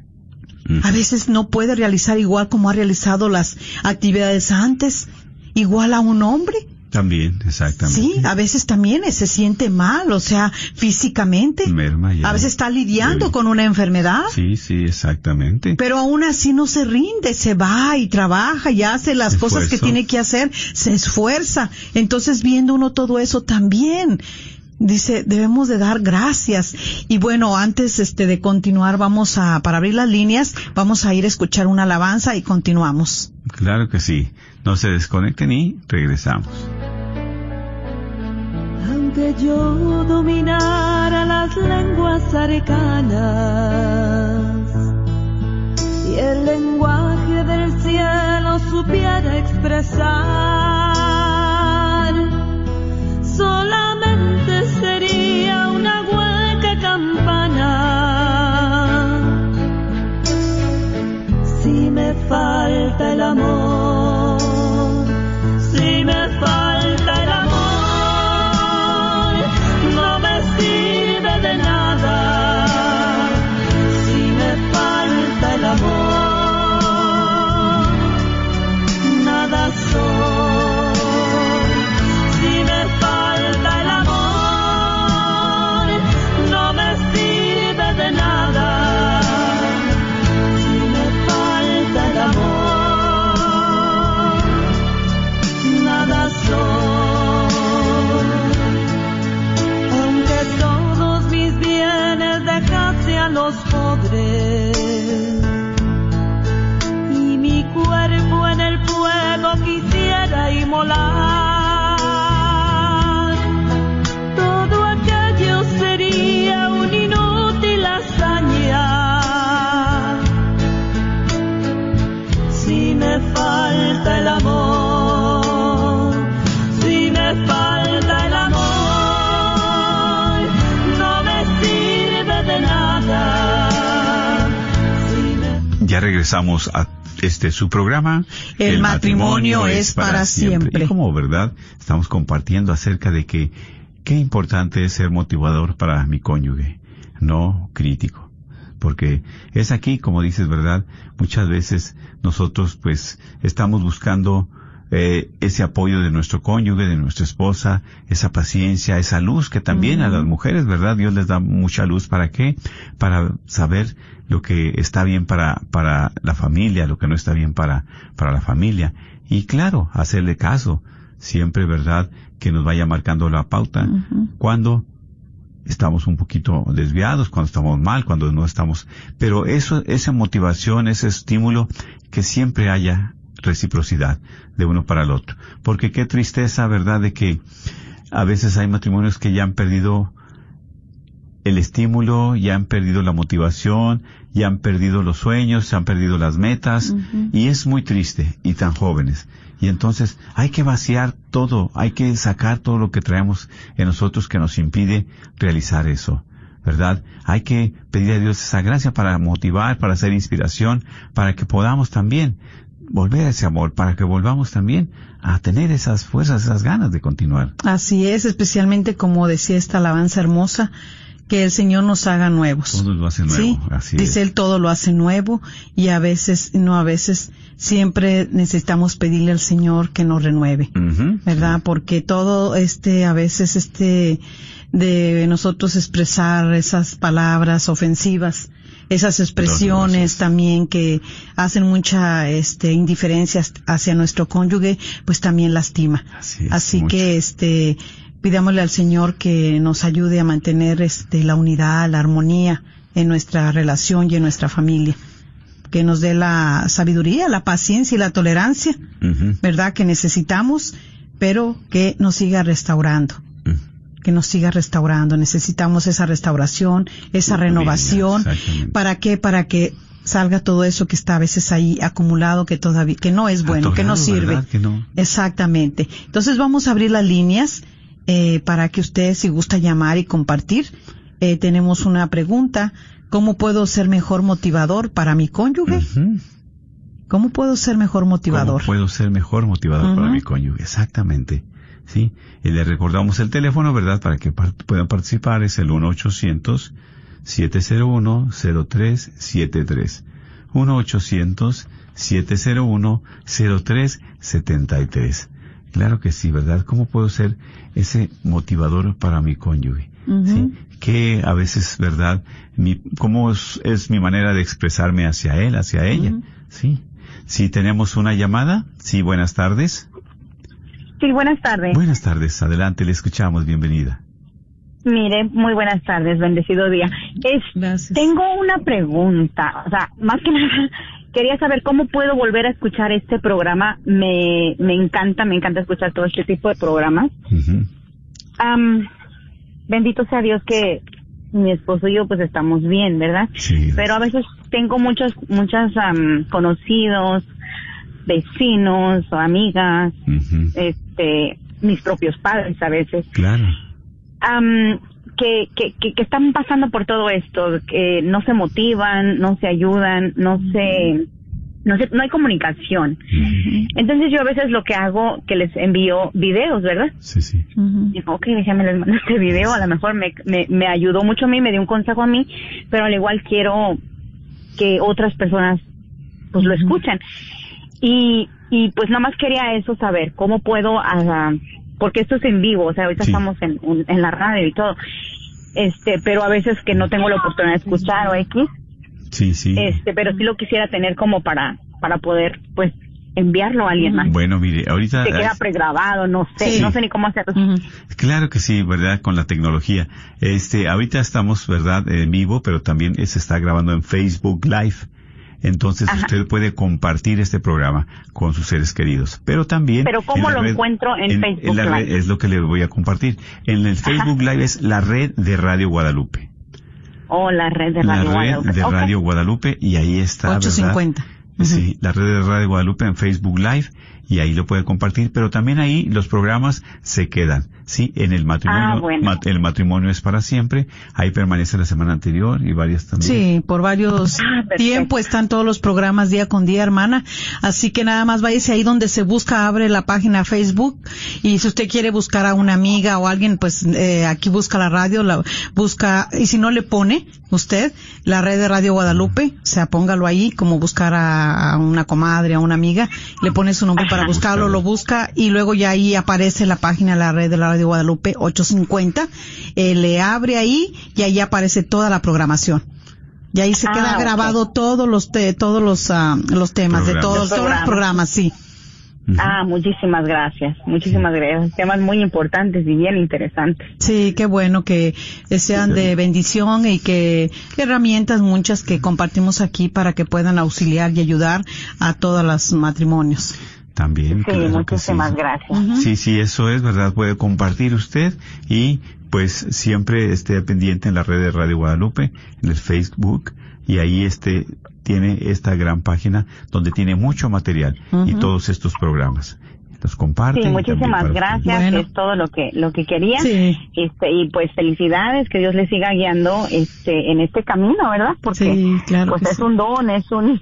[SPEAKER 2] a veces no puede realizar igual como ha realizado las actividades antes, igual a un hombre.
[SPEAKER 1] También, exactamente.
[SPEAKER 2] Sí, a veces también se siente mal, o sea, físicamente.
[SPEAKER 1] Merma ya.
[SPEAKER 2] A veces está lidiando con una enfermedad.
[SPEAKER 1] Sí, sí, exactamente.
[SPEAKER 2] Pero aún así no se rinde, se va y trabaja y hace las cosas que tiene que hacer, se esfuerza. Entonces viendo uno todo eso también, dice, debemos de dar gracias. Y bueno, antes este de continuar, vamos a, para abrir las líneas, vamos a ir a escuchar una alabanza y continuamos.
[SPEAKER 1] Claro que sí. No se desconecten y regresamos.
[SPEAKER 3] Aunque yo dominara las lenguas arcanas y el lenguaje del cielo supiera expresar, falta el amor,
[SPEAKER 1] regresamos a este su programa.
[SPEAKER 2] El matrimonio es para siempre.
[SPEAKER 1] Y como verdad, estamos compartiendo acerca de que qué importante es ser motivador para mi cónyuge, no crítico. Porque es aquí, como dices, verdad, muchas veces nosotros pues estamos buscando eh, ese apoyo de nuestro cónyuge, de nuestra esposa, esa paciencia, esa luz que también a las mujeres, ¿verdad? Dios les da mucha luz. ¿Para qué? Para saber lo que está bien para, para la familia, lo que no está bien para, para la familia. Y claro, hacerle caso. Siempre, ¿verdad? Que nos vaya marcando la pauta. Cuando estamos un poquito desviados, cuando estamos mal, cuando no estamos, pero eso, esa motivación, ese estímulo, que siempre haya reciprocidad de uno para el otro. Porque qué tristeza, verdad, de que a veces hay matrimonios que ya han perdido el estímulo, ya han perdido la motivación, ya han perdido los sueños, se han perdido las metas, y es muy triste, y tan jóvenes. Y entonces hay que vaciar todo, hay que sacar todo lo que traemos en nosotros que nos impide realizar eso, ¿verdad? Hay que pedir a Dios esa gracia para motivar, para hacer inspiración, para que podamos también volver a ese amor, para que volvamos también a tener esas fuerzas, esas ganas de continuar.
[SPEAKER 2] Así es, especialmente como decía esta alabanza hermosa, que el Señor nos haga nuevos.
[SPEAKER 1] Todo lo hace nuevo,
[SPEAKER 2] Sí,
[SPEAKER 1] así
[SPEAKER 2] dice
[SPEAKER 1] es.
[SPEAKER 2] Él todo lo hace nuevo y a veces, no a veces, siempre necesitamos pedirle al Señor que nos renueve. ¿verdad? Porque todo este, a veces este, de nosotros expresar esas palabras ofensivas, esas expresiones también que hacen mucha este indiferencia hacia nuestro cónyuge, pues también lastima.
[SPEAKER 1] Así es,
[SPEAKER 2] Así
[SPEAKER 1] mucho.
[SPEAKER 2] que este pidámosle al Señor que nos ayude a mantener este la unidad, la armonía en nuestra relación y en nuestra familia. Que nos dé la sabiduría, la paciencia y la tolerancia. ¿verdad? Que necesitamos, pero que nos siga restaurando. Que nos siga restaurando. Necesitamos esa restauración, esa renovación. ¿Para qué? Para que salga todo eso que está a veces ahí acumulado, que todavía, que no es bueno, que no sirve.
[SPEAKER 1] ¿verdad? Que no.
[SPEAKER 2] Exactamente. Entonces vamos a abrir las líneas eh, para que usted, si gusta llamar y compartir, eh, tenemos una pregunta. ¿Cómo puedo ser mejor motivador para mi cónyuge? ¿Cómo puedo ser mejor motivador?
[SPEAKER 1] ¿Cómo puedo ser mejor motivador para mi cónyuge? Exactamente. Sí. Y le recordamos el teléfono, ¿verdad? Para que par- puedan participar. Es el 1-800-701-0373. 1-800-701-0373. Claro que sí, ¿verdad? ¿Cómo puedo ser ese motivador para mi cónyuge?
[SPEAKER 2] Ujú.
[SPEAKER 1] ¿Sí? Que a veces, ¿verdad? Mi, ¿Cómo es, es mi manera de expresarme hacia él, hacia ella?
[SPEAKER 2] Ujú.
[SPEAKER 1] Sí. Si tenemos una llamada, sí, buenas tardes.
[SPEAKER 4] Sí, buenas tardes.
[SPEAKER 1] Buenas tardes, adelante, le escuchamos, bienvenida.
[SPEAKER 4] Mire, muy buenas tardes, bendecido día. Es,
[SPEAKER 2] Gracias.
[SPEAKER 4] tengo una pregunta, o sea, más que nada, quería saber cómo puedo volver a escuchar este programa. Me, me encanta, me encanta escuchar todo este tipo de programas. Bendito sea Dios que mi esposo y yo pues estamos bien, ¿verdad?
[SPEAKER 1] Sí.
[SPEAKER 4] Pero a veces tengo muchos, muchas am, conocidos, vecinos o amigas,
[SPEAKER 1] Ujú.
[SPEAKER 4] Este, mis propios padres a veces.
[SPEAKER 1] Claro.
[SPEAKER 4] am, que, que, que, que están pasando por todo esto, que no se motivan, no se ayudan, no se, no se, no hay comunicación. Entonces yo a veces lo que hago, que les envío videos, ¿verdad?
[SPEAKER 1] Sí, sí.
[SPEAKER 2] Ujú.
[SPEAKER 4] Digo, ok, déjame les mando este video, a lo mejor me, me, me ayudó mucho a mí, me dio un consejo a mí, pero al igual quiero que otras personas pues lo escuchen. Y, y pues nada más quería eso saber, cómo puedo, porque esto es en vivo, o sea, ahorita
[SPEAKER 1] Sí.
[SPEAKER 4] estamos en, en, en la radio y todo, este, pero a veces que no tengo la oportunidad de escuchar o X,
[SPEAKER 1] Sí, sí.
[SPEAKER 4] este, pero sí lo quisiera tener como para, para poder, pues, enviarlo a alguien más.
[SPEAKER 1] Bueno, mire, ahorita...
[SPEAKER 4] Se queda pregrabado, no sé,
[SPEAKER 2] Sí.
[SPEAKER 4] no sé ni cómo hacerlo.
[SPEAKER 1] Claro que sí, ¿verdad? Con la tecnología. Este, ahorita estamos, ¿verdad? En vivo, pero también se está grabando en Facebook Live. Entonces
[SPEAKER 4] Ajá.
[SPEAKER 1] usted puede compartir este programa con sus seres queridos. Pero también...
[SPEAKER 4] Pero ¿cómo
[SPEAKER 1] en la
[SPEAKER 4] lo encuentro en Facebook
[SPEAKER 1] la red
[SPEAKER 4] Live?
[SPEAKER 1] es lo que le voy a compartir. En el Facebook Live es la red de Radio Guadalupe.
[SPEAKER 4] O la red de
[SPEAKER 1] la
[SPEAKER 4] Radio
[SPEAKER 1] red
[SPEAKER 4] Guadalupe.
[SPEAKER 1] de
[SPEAKER 4] Ok.
[SPEAKER 1] Radio Guadalupe y ahí está, ¿verdad?
[SPEAKER 2] 850. Ujú.
[SPEAKER 1] Sí, la red de Radio Guadalupe en Facebook Live y ahí lo puede compartir, pero también ahí los programas se quedan, sí, en el matrimonio,
[SPEAKER 4] Ah, bueno.
[SPEAKER 1] mat- el matrimonio es para siempre, ahí permanece la semana anterior y varias también.
[SPEAKER 2] Sí, por varios
[SPEAKER 4] Ah, perfecto.
[SPEAKER 2] tiempo están todos los programas día con día, hermana. Así que nada más váyase ahí donde se busca, abre la página Facebook y si usted quiere buscar a una amiga o alguien, pues eh, aquí busca la radio, la busca y si no le pone usted la red de Radio Guadalupe, o sea, póngalo ahí como buscar a, a una comadre, a una amiga, le pone su nombre para buscarlo, lo busca y luego ya ahí aparece la página, la red de la Radio Guadalupe 850, eh, le abre ahí y ahí aparece toda la programación. Y ahí se
[SPEAKER 4] Ah,
[SPEAKER 2] queda grabado todos los te- todos los ah, los temas de todos,
[SPEAKER 4] Los
[SPEAKER 2] todos los
[SPEAKER 4] programas,
[SPEAKER 2] sí.
[SPEAKER 4] Ah, muchísimas gracias, muchísimas gracias. Temas muy importantes y bien interesantes.
[SPEAKER 2] Sí, qué bueno que sean de bendición y que herramientas muchas que compartimos aquí para que puedan auxiliar y ayudar a todos los matrimonios.
[SPEAKER 1] También.
[SPEAKER 4] Sí,
[SPEAKER 1] claro
[SPEAKER 4] muchísimas
[SPEAKER 1] sí.
[SPEAKER 4] gracias.
[SPEAKER 1] Sí, sí, eso es verdad, puede compartir usted y pues siempre esté pendiente en la red de Radio Guadalupe, en el Facebook y ahí este tiene esta gran página donde tiene mucho material y todos estos programas. Los comparte.
[SPEAKER 4] Sí, muchísimas gracias,
[SPEAKER 2] Bueno.
[SPEAKER 4] es todo lo que lo que quería.
[SPEAKER 2] Sí.
[SPEAKER 4] Este y pues felicidades, que Dios le siga guiando este en este camino, ¿verdad? Porque
[SPEAKER 2] Sí, claro
[SPEAKER 4] pues es
[SPEAKER 2] sí.
[SPEAKER 4] un don, es un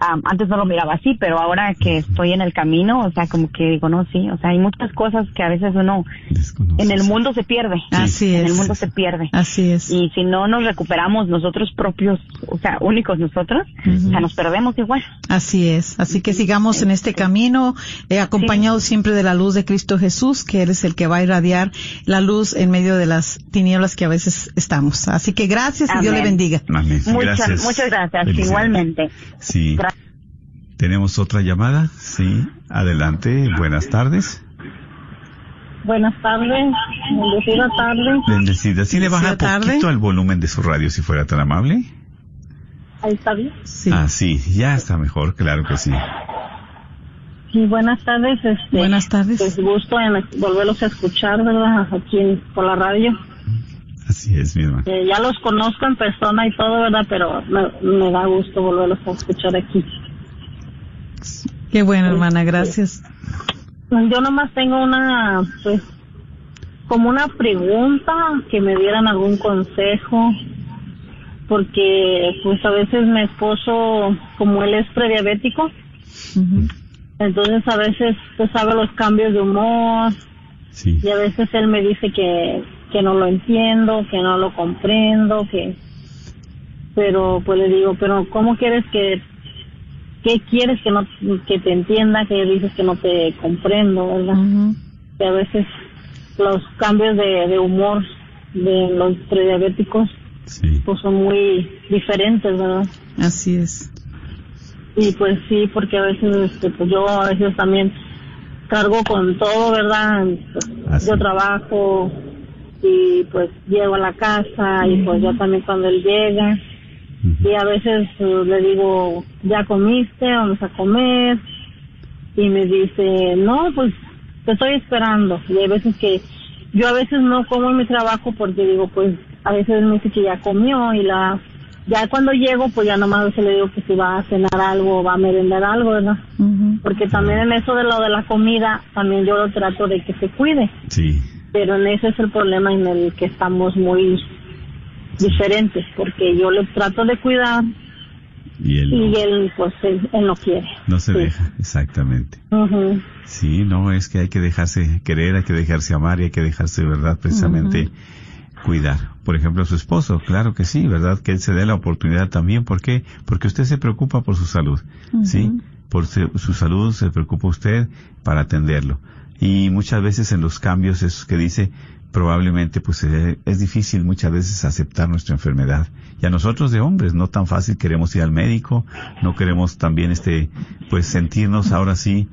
[SPEAKER 4] am, antes no lo miraba así, pero ahora que estoy en el camino, o sea, como que digo, no, sí, o sea, hay muchas cosas que a veces uno
[SPEAKER 1] Desconoces.
[SPEAKER 4] en el mundo se pierde.
[SPEAKER 2] Así
[SPEAKER 4] En
[SPEAKER 2] es.
[SPEAKER 4] el mundo se pierde.
[SPEAKER 2] Así es.
[SPEAKER 4] Y si no nos recuperamos nosotros propios, o sea, únicos nosotros, o sea, nos perdemos igual.
[SPEAKER 2] Así es. Así que sigamos en este camino, eh, acompañados siempre de la luz de Cristo Jesús, que Él es el que va a irradiar la luz en medio de las tinieblas que a veces estamos. Así que gracias y Dios le
[SPEAKER 4] Amén.
[SPEAKER 2] bendiga.
[SPEAKER 1] Amén.
[SPEAKER 4] Muchas,
[SPEAKER 1] Gracias.
[SPEAKER 4] muchas gracias, igualmente.
[SPEAKER 1] Sí.
[SPEAKER 4] Gra-
[SPEAKER 1] ¿Tenemos otra llamada? Sí. Adelante. Buenas tardes.
[SPEAKER 5] Buenas tardes, bendecida tarde.
[SPEAKER 1] Bendecida. Sí, le baja
[SPEAKER 2] tarde.
[SPEAKER 1] poquito el volumen de su radio, si fuera tan amable.
[SPEAKER 5] Ahí está bien.
[SPEAKER 2] Sí.
[SPEAKER 1] Ah, sí. Ya está mejor, claro que sí.
[SPEAKER 5] Y buenas tardes, este.
[SPEAKER 2] Buenas tardes.
[SPEAKER 5] Pues gusto en volverlos a escuchar, ¿verdad? Aquí en- por la radio.
[SPEAKER 1] Así es, mi hermano.
[SPEAKER 5] Eh, ya los conozco en persona y todo, ¿verdad? Pero me, me da gusto volverlos a escuchar aquí.
[SPEAKER 2] Qué bueno, hermana, gracias.
[SPEAKER 5] Yo nomás tengo una, pues, como una pregunta, que me dieran algún consejo, porque pues a veces mi esposo, como él es prediabético, entonces a veces pues sabe los cambios de humor
[SPEAKER 1] Sí.
[SPEAKER 5] y a veces él me dice que, que no lo entiendo, que no lo comprendo, que, pero pues le digo, pero ¿cómo quieres que, qué quieres que no, que te entienda, que dices que no te comprendo, verdad?
[SPEAKER 2] Ujú.
[SPEAKER 5] que a veces los cambios de, de humor de los prediabéticos
[SPEAKER 1] Sí.
[SPEAKER 5] pues son muy diferentes, ¿verdad?
[SPEAKER 2] Así es.
[SPEAKER 5] Y pues sí, porque a veces este, pues yo a veces también cargo con todo, ¿verdad? Pues, yo trabajo y pues llego a la casa y pues ya también cuando él llega Y a veces eh, le digo, ¿ya comiste? Vamos a comer. Y me dice, no, pues te estoy esperando. Y hay veces que yo a veces no como en mi trabajo porque digo, pues a veces me dice que ya comió y la ya cuando llego pues ya nomás se le digo que si va a cenar algo o va a merendar algo, ¿verdad? Porque también en eso de lo de la comida, también yo lo trato de que se cuide.
[SPEAKER 1] Sí.
[SPEAKER 5] Pero en ese es el problema en el que estamos muy diferentes, porque yo le trato de cuidar
[SPEAKER 1] Y él
[SPEAKER 5] y
[SPEAKER 1] no,
[SPEAKER 5] él pues él, él no quiere.
[SPEAKER 1] no se
[SPEAKER 5] Sí.
[SPEAKER 1] deja, exactamente. Sí, no, es que hay que dejarse querer, hay que dejarse amar y hay que dejarse, ¿verdad? Precisamente cuidar. Por ejemplo, a su esposo, claro que sí, ¿verdad? Que él se dé la oportunidad también. ¿Por qué? Porque usted se preocupa por su salud, ¿sí? Por su, su salud se preocupa usted para atenderlo. Y muchas veces en los cambios, esos que dice, probablemente pues es difícil muchas veces aceptar nuestra enfermedad. Y a nosotros de hombres no tan fácil queremos ir al médico, no queremos también este pues sentirnos ahora sí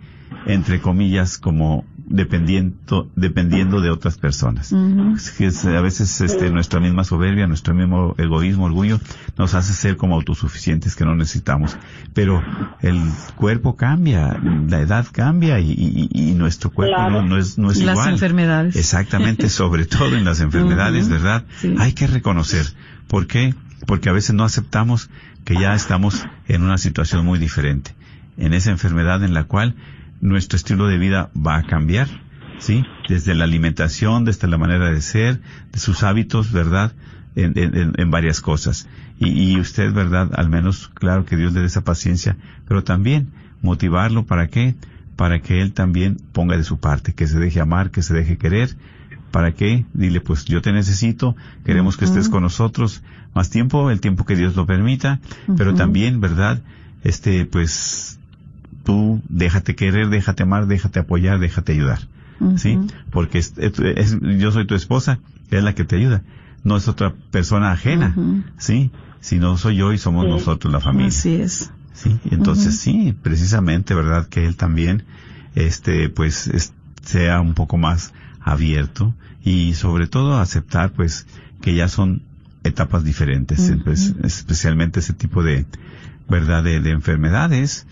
[SPEAKER 1] entre comillas como dependiendo dependiendo de otras personas.
[SPEAKER 2] Ujú.
[SPEAKER 1] Es que es, a veces este nuestra misma soberbia, nuestro mismo egoísmo, orgullo nos hace ser como autosuficientes que no necesitamos. Pero el cuerpo cambia, la edad cambia y, y- y nuestro cuerpo
[SPEAKER 5] Claro.
[SPEAKER 1] no, no es no es
[SPEAKER 2] Las
[SPEAKER 1] igual.
[SPEAKER 2] enfermedades.
[SPEAKER 1] Exactamente, sobre todo en las enfermedades, ¿verdad?
[SPEAKER 2] sí.
[SPEAKER 1] Hay que reconocer. ¿Por qué? Porque a veces no aceptamos que ya estamos en una situación muy diferente. En esa enfermedad en la cual nuestro estilo de vida va a cambiar, ¿sí? Desde la alimentación, desde la manera de ser, de sus hábitos, ¿verdad? En, en- en- varias cosas. Y, y usted, ¿verdad? Al menos, claro que Dios le dé esa paciencia, pero también motivarlo para qué? Para que él también ponga de su parte, que se deje amar, que se deje querer, ¿Para qué? Dile, pues yo te necesito, queremos que estés con nosotros más tiempo, el tiempo que Dios lo permita, pero también, ¿verdad? Este, pues tú déjate querer, déjate amar, déjate apoyar, déjate ayudar, ¿sí? Porque es- es- es- yo soy tu esposa, es la que te ayuda, no es otra persona ajena,
[SPEAKER 2] Ujú.
[SPEAKER 1] ¿sí? Si no soy yo y somos
[SPEAKER 5] Sí.
[SPEAKER 1] nosotros la familia.
[SPEAKER 2] Así es.
[SPEAKER 1] Sí, entonces sí, precisamente, ¿verdad? Que él también, este, pues, es- sea un poco más abierto y sobre todo aceptar, pues, que ya son etapas diferentes, pues, especialmente ese tipo de, ¿verdad? De, de enfermedades,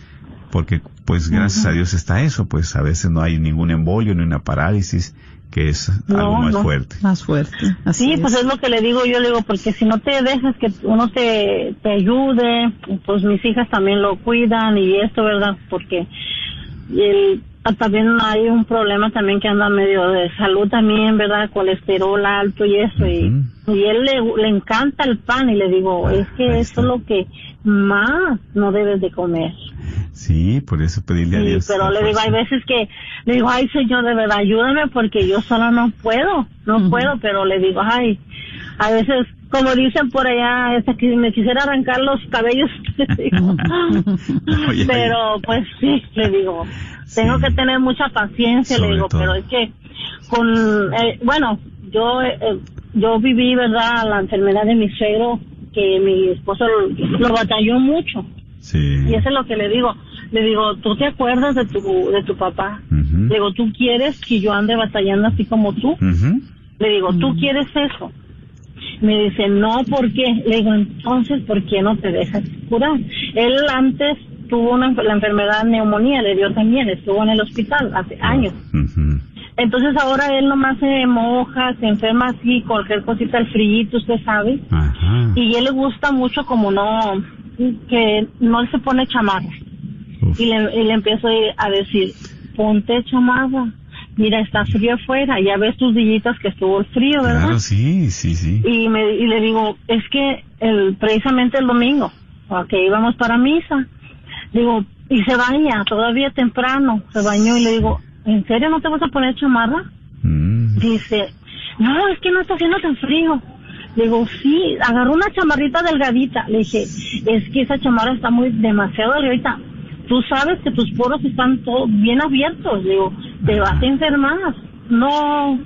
[SPEAKER 1] porque, pues, gracias a Dios está eso, pues, a veces no hay ningún embolio ni una parálisis, que es
[SPEAKER 5] No,
[SPEAKER 1] algo más
[SPEAKER 5] no.
[SPEAKER 1] fuerte.
[SPEAKER 2] Más fuerte. Así
[SPEAKER 5] Sí, pues
[SPEAKER 2] es.
[SPEAKER 5] lo que le digo, yo le digo, porque si no te dejas que uno te, te ayude, pues mis hijas también lo cuidan y esto, ¿verdad? Porque el, también hay un problema también que anda medio de salud también, ¿verdad? Colesterol alto y eso, y, y él le, le encanta el pan y le digo,
[SPEAKER 1] Ah,
[SPEAKER 5] es que
[SPEAKER 1] está.
[SPEAKER 5] es lo que más no debes de comer.
[SPEAKER 1] Sí, por eso pedirle a Dios.
[SPEAKER 5] pero le digo, hay veces que le digo, ay Señor, de verdad, ayúdame porque yo sola no puedo, no puedo, pero le digo, ay, a veces, como dicen por allá, es que me quisiera arrancar los cabellos, le digo.
[SPEAKER 1] Oye,
[SPEAKER 5] pero pues sí, le digo, tengo
[SPEAKER 1] Sí.
[SPEAKER 5] que tener mucha paciencia,
[SPEAKER 1] Sobre
[SPEAKER 5] le digo,
[SPEAKER 1] todo.
[SPEAKER 5] pero es que con, eh, bueno, yo, eh, yo viví, ¿verdad?, la enfermedad de mi suegro, que mi esposo lo, lo batalló mucho.
[SPEAKER 1] Sí.
[SPEAKER 5] Y eso es lo que le digo. Le digo, ¿tú te acuerdas de tu, de tu papá? Le digo, ¿tú quieres que yo ande batallando así como tú? Le digo, ¿tú quieres eso? Me dice, no, ¿por qué? Le digo, entonces, ¿por qué no te dejas curar? Él antes tuvo una, la enfermedad neumonía, le dio también, estuvo en el hospital hace años. Entonces ahora él nomás se moja, se enferma así, cualquier cosita al frío, usted sabe.
[SPEAKER 1] Ajá.
[SPEAKER 5] Y él le gusta mucho como no, que no se pone chamarra.
[SPEAKER 1] Uf.
[SPEAKER 5] Y le, y le empiezo a decir, ponte chamarra. Mira, está frío afuera, ya ves tus dillitas que estuvo el frío, ¿verdad?
[SPEAKER 1] Claro, sí, sí, sí.
[SPEAKER 5] Y, me, y le digo, es que el, precisamente el domingo, que íbamos para misa, digo, y se baña, todavía temprano, se bañó y le digo, ¿en serio no te vas a poner chamarra?
[SPEAKER 1] Mm.
[SPEAKER 5] Dice, no, es que no está haciendo tan frío. Le digo, sí, agarró una chamarrita delgadita. Le dije, es que esa chamarra está muy demasiado delgadita. Tú sabes que tus poros están todos bien abiertos. Le digo, te vas a enfermar. No,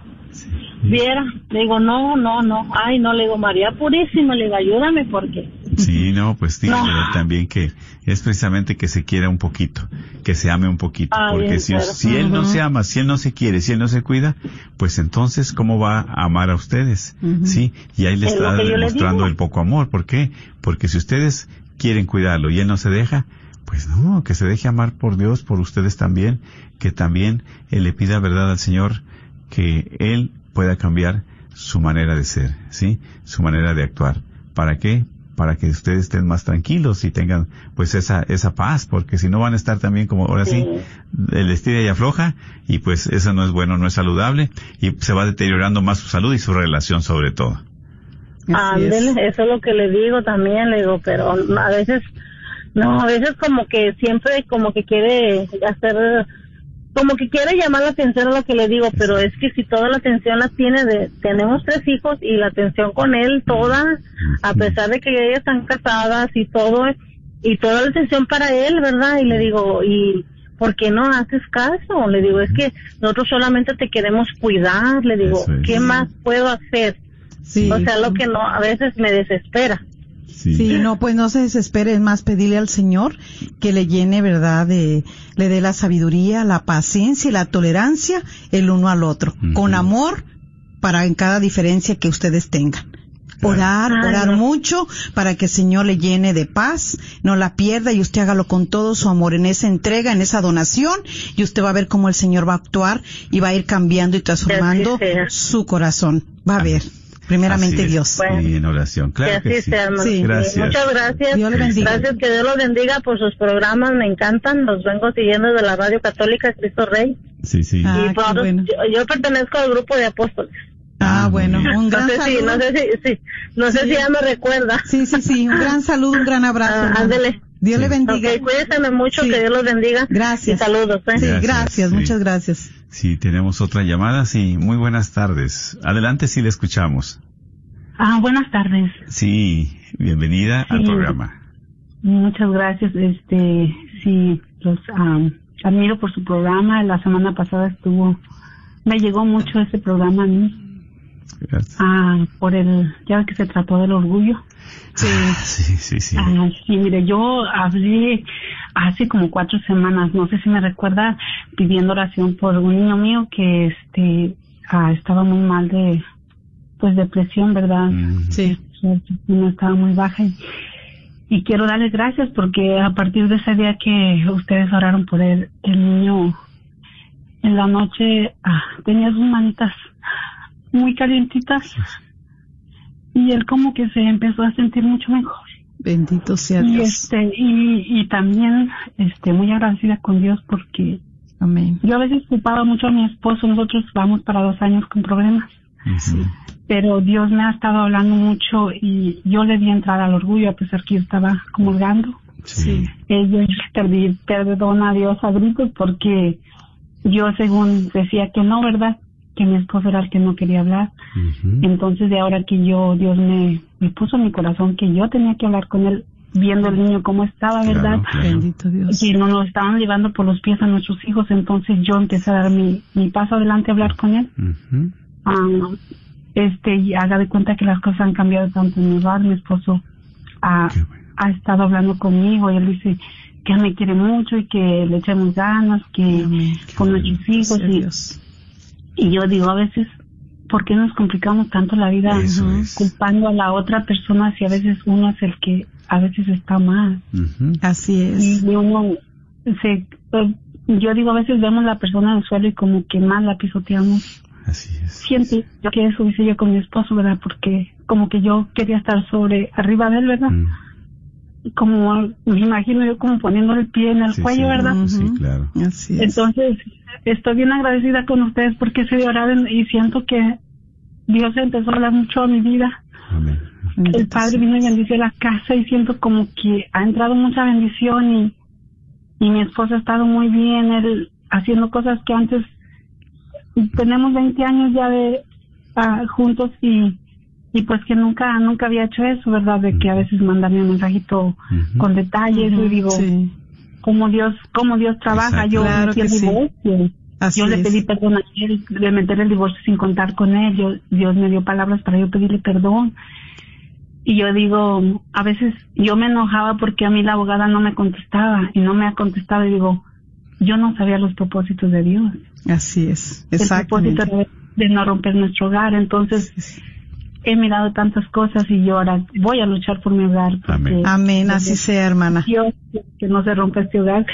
[SPEAKER 5] viera. Le digo, no, no, no. Ay, no, le digo, María Purísima, le digo, ayúdame porque.
[SPEAKER 1] Sí, no, pues dígale
[SPEAKER 5] No.
[SPEAKER 1] también que es precisamente que se quiera un poquito, que se ame un poquito,
[SPEAKER 5] Ay,
[SPEAKER 1] porque si, si él no se ama, si él no se quiere, si él no se cuida, pues entonces cómo va a amar a ustedes, sí, y ahí le
[SPEAKER 5] Es
[SPEAKER 1] está demostrando el poco amor, ¿por qué? Porque si ustedes quieren cuidarlo y él no se deja, pues no, que se deje amar por Dios, por ustedes también, que también él le pida verdad al Señor, que él pueda cambiar su manera de ser, sí, su manera de actuar. ¿Para qué? Para que ustedes estén más tranquilos y tengan pues esa esa paz, porque si no van a estar también como ahora sí, el estira y afloja y pues eso no es bueno, no es saludable y se va deteriorando más su salud y su relación sobre todo.
[SPEAKER 2] Así es.
[SPEAKER 5] Ándele, eso es lo que le digo también, le digo, pero a veces, no, a veces como que siempre como que quiere hacer, como que quiere llamar la atención a lo que le digo, pero es que si toda la atención la tiene de, tenemos tres hijos y la atención con él toda, a pesar de que ellas están casadas y todo, y toda la atención para él, ¿verdad? Y le digo, y ¿por qué no haces caso? Le digo, es que nosotros solamente te queremos cuidar, le digo,
[SPEAKER 1] es.
[SPEAKER 5] ¿qué más puedo hacer?
[SPEAKER 2] Sí.
[SPEAKER 5] O sea, lo que no, a veces me desespera.
[SPEAKER 1] Sí.
[SPEAKER 2] Sí, no, pues no se desespere, es más pedirle al Señor que le llene, ¿verdad? De, le dé la sabiduría, la paciencia y la tolerancia el uno al otro, con amor para en cada diferencia que ustedes tengan. Orar, orar mucho para que el Señor le llene de paz, no la pierda y usted hágalo con todo su amor en esa entrega, en esa donación y usted va a ver cómo el Señor va a actuar y va a ir cambiando y transformando su corazón. Va a ver, primeramente
[SPEAKER 1] es.
[SPEAKER 2] Dios.
[SPEAKER 5] Bueno.
[SPEAKER 1] Y en oración, claro
[SPEAKER 5] que
[SPEAKER 1] que,
[SPEAKER 5] así
[SPEAKER 1] sí.
[SPEAKER 5] sea, hermano.
[SPEAKER 2] Sí.
[SPEAKER 1] Gracias.
[SPEAKER 5] Muchas gracias.
[SPEAKER 2] Dios le bendiga.
[SPEAKER 5] Gracias, que Dios los bendiga por sus programas, me encantan. Los vengo siguiendo de la Radio Católica Cristo Rey.
[SPEAKER 1] Sí, sí.
[SPEAKER 2] Ah,
[SPEAKER 5] y
[SPEAKER 2] bueno.
[SPEAKER 5] yo, yo pertenezco al grupo de apóstoles.
[SPEAKER 2] Ah,
[SPEAKER 1] Ah,
[SPEAKER 2] bueno, un
[SPEAKER 5] No
[SPEAKER 2] gran
[SPEAKER 5] sé si,
[SPEAKER 2] saludo.
[SPEAKER 5] no sé si, sí, no sé
[SPEAKER 2] Sí.
[SPEAKER 5] si ya me recuerda.
[SPEAKER 2] Sí, sí, sí, un gran saludo, un gran abrazo.
[SPEAKER 5] Ah, ándele.
[SPEAKER 2] Dios le
[SPEAKER 1] Sí.
[SPEAKER 2] bendiga.
[SPEAKER 5] Ok, cuídense mucho,
[SPEAKER 2] Sí.
[SPEAKER 5] que Dios los bendiga.
[SPEAKER 2] Gracias.
[SPEAKER 5] Y saludos, ¿eh?
[SPEAKER 2] Sí,
[SPEAKER 1] Gracias,
[SPEAKER 2] gracias,
[SPEAKER 1] sí.
[SPEAKER 2] muchas gracias.
[SPEAKER 1] Sí, tenemos otra llamada. Sí, muy buenas tardes. Adelante si le escuchamos.
[SPEAKER 6] Ah, buenas tardes.
[SPEAKER 1] Sí, bienvenida al
[SPEAKER 6] Sí.
[SPEAKER 1] programa.
[SPEAKER 6] Muchas gracias. Este, sí, los admiro por su programa. La semana pasada estuvo, me llegó mucho ese programa a mí.
[SPEAKER 1] Gracias.
[SPEAKER 6] Ah, por el, ya que se trató del orgullo.
[SPEAKER 2] Sí.
[SPEAKER 1] Sí, sí, sí.
[SPEAKER 6] Ah, sí, mire, yo hablé hace como cuatro semanas, no sé si me recuerda, pidiendo oración por un niño mío que este ah, estaba muy mal de, pues depresión, ¿verdad?
[SPEAKER 1] Mm,
[SPEAKER 2] Sí.
[SPEAKER 6] autoestima estaba muy baja y, y quiero darles gracias porque a partir de ese día que ustedes oraron por él, el niño en la noche ah, tenía sus manitas muy calientitas y él como que se empezó a sentir mucho mejor
[SPEAKER 2] Bendito sea
[SPEAKER 6] y
[SPEAKER 2] Dios.
[SPEAKER 6] este y, y también este muy agradecida con Dios porque
[SPEAKER 2] Amén.
[SPEAKER 6] yo a veces culpaba mucho a mi esposo nosotros vamos para dos años con problemas
[SPEAKER 1] ujú.
[SPEAKER 6] pero Dios me ha estado hablando mucho y yo le di entrada al orgullo a pesar que yo estaba comulgando
[SPEAKER 1] Sí.
[SPEAKER 6] Ella perdí, perdona a Dios a gritos porque yo según decía que no, ¿verdad? Que mi esposo era el que no quería hablar. Entonces de ahora que yo, Dios me, me puso en mi corazón que yo tenía que hablar con él, viendo el niño cómo estaba,
[SPEAKER 1] Claro,
[SPEAKER 6] ¿verdad?
[SPEAKER 1] claro.
[SPEAKER 2] Bendito Dios.
[SPEAKER 6] Que no nos estaban llevando por los pies a nuestros hijos, entonces yo empecé a dar mi, mi paso adelante a hablar con él. Ah, este, y haga de cuenta que las cosas han cambiado tanto en mi hogar, mi esposo ha,
[SPEAKER 1] bueno.
[SPEAKER 6] ha estado hablando conmigo y él dice que me quiere mucho y que le echemos ganas, que
[SPEAKER 2] Amén.
[SPEAKER 6] con nuestros hijos
[SPEAKER 2] Gracias
[SPEAKER 6] y,
[SPEAKER 2] Dios.
[SPEAKER 6] Y yo digo a veces, ¿por qué nos complicamos tanto la vida culpando a la otra persona si a veces uno es el que a veces está mal?
[SPEAKER 2] Así es.
[SPEAKER 6] Y uno se, eh, yo digo a veces vemos la persona en el suelo y como que mal la pisoteamos.
[SPEAKER 1] Así es.
[SPEAKER 6] Siento yo que eso hice yo con mi esposo, ¿verdad? Porque como que yo quería estar sobre, arriba de él, ¿verdad?
[SPEAKER 1] Mm.
[SPEAKER 6] Como me imagino yo como poniéndole el pie en el
[SPEAKER 1] Sí,
[SPEAKER 6] cuello,
[SPEAKER 1] sí.
[SPEAKER 6] ¿verdad?
[SPEAKER 1] Sí, claro.
[SPEAKER 2] Así es.
[SPEAKER 6] Entonces, estoy bien agradecida con ustedes porque ese de orar en- y siento que Dios empezó a hablar mucho a mi vida.
[SPEAKER 1] Amén.
[SPEAKER 6] El Padre vino y bendició la casa y siento como que ha entrado mucha bendición y, y mi esposo ha estado muy bien, él haciendo cosas que antes tenemos 20 años ya de ah, juntos y y pues que nunca nunca había hecho eso, ¿verdad? De que a veces mandarme un mensajito con detalles y digo,
[SPEAKER 2] Sí.
[SPEAKER 6] cómo Dios cómo Dios trabaja.
[SPEAKER 1] Exacto.
[SPEAKER 6] Yo
[SPEAKER 2] Claro
[SPEAKER 6] metí el
[SPEAKER 2] sí.
[SPEAKER 6] divorcio.
[SPEAKER 2] Así
[SPEAKER 6] Yo le
[SPEAKER 2] es.
[SPEAKER 6] pedí perdón a él de meter el divorcio sin contar con él. Yo, Dios me dio palabras para yo pedirle perdón. Y yo digo, a veces yo me enojaba porque a mí la abogada no me contestaba y no me ha contestado y digo, yo no sabía los propósitos de Dios.
[SPEAKER 2] Así es.
[SPEAKER 6] El
[SPEAKER 2] Exactamente.
[SPEAKER 6] propósito de, de no romper nuestro hogar. Entonces, he mirado tantas cosas y yo ahora voy a luchar por mi hogar.
[SPEAKER 1] Amén.
[SPEAKER 2] Amén. Así sea, hermana.
[SPEAKER 6] Dios que no se rompa este hogar.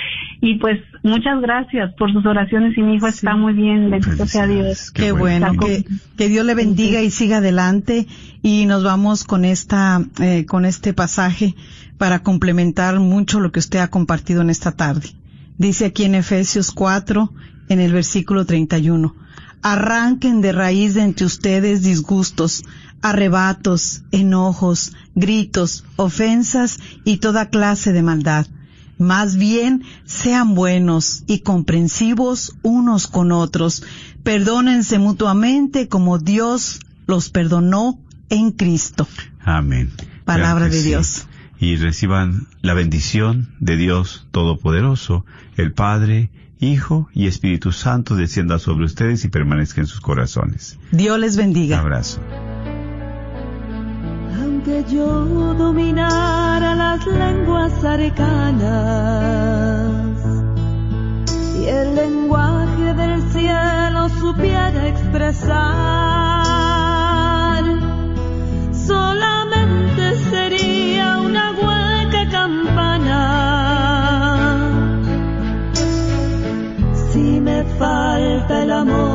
[SPEAKER 6] Y pues muchas gracias por sus oraciones y mi hijo está muy bien, bendito sea Dios.
[SPEAKER 2] Qué, bueno,
[SPEAKER 6] bueno.
[SPEAKER 2] que, que Dios le bendiga y siga adelante y nos vamos con esta, eh, con este pasaje para complementar mucho lo que usted ha compartido en esta tarde. Dice aquí en Efesios 4, en el versículo 31, arranquen de raíz de entre ustedes disgustos, arrebatos, enojos, gritos, ofensas y toda clase de maldad. Más bien, sean buenos y comprensivos unos con otros. Perdónense mutuamente como Dios los perdonó en Cristo.
[SPEAKER 1] Amén.
[SPEAKER 2] Palabra de
[SPEAKER 1] sí.
[SPEAKER 2] Dios.
[SPEAKER 1] Y reciban la bendición de Dios Todopoderoso, el Padre, Hijo y Espíritu Santo descienda sobre ustedes y permanezca en sus corazones.
[SPEAKER 2] Dios les
[SPEAKER 1] Un
[SPEAKER 2] bendiga.
[SPEAKER 1] abrazo.
[SPEAKER 3] Aunque yo dominara las lenguas arcanas y el lenguaje del cielo supiera expresar, solamente sería una hueca campana. Si me falta el amor,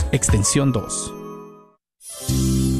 [SPEAKER 7] extensión 2.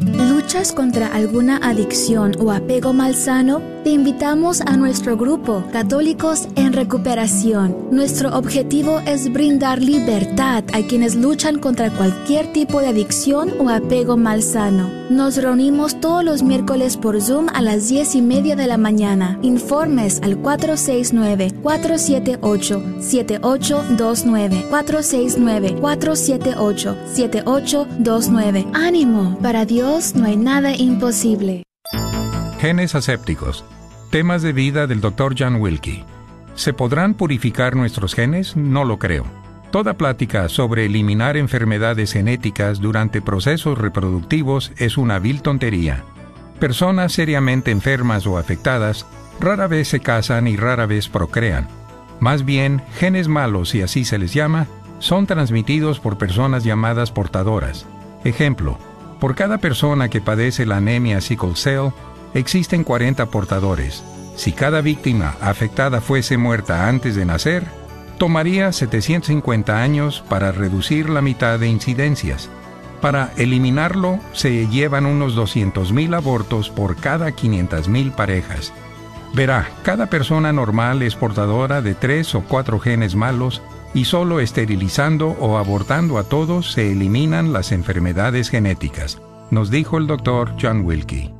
[SPEAKER 8] ¿Luchas contra alguna adicción o apego malsano? Te invitamos a nuestro grupo Católicos en Recuperación. Nuestro objetivo es brindar libertad a quienes luchan contra cualquier tipo de adicción o apego malsano. Nos reunimos todos los miércoles por Zoom a las 10 y media de la mañana. Informes al 469-478-7829. 469-478-7829. Ánimo, para Dios no hay nada imposible.
[SPEAKER 9] Genes asépticos. Temas de vida del Dr. John Wilkie. ¿Se podrán purificar nuestros genes? No lo creo. Toda plática sobre eliminar enfermedades genéticas durante procesos reproductivos es una vil tontería. Personas seriamente enfermas o afectadas rara vez se casan y rara vez procrean. Más bien, genes malos, si así se les llama, son transmitidos por personas llamadas portadoras. Ejemplo, por cada persona que padece la anemia sickle cell, existen 40 portadores. Si cada víctima afectada fuese muerta antes de nacer, tomaría 750 años para reducir la mitad de incidencias. Para eliminarlo, se llevan unos 200.000 abortos por cada 500.000 parejas. Verá, cada persona normal es portadora de tres o cuatro genes malos y solo esterilizando o abortando a todos se eliminan las enfermedades genéticas, nos dijo el doctor John Wilkie.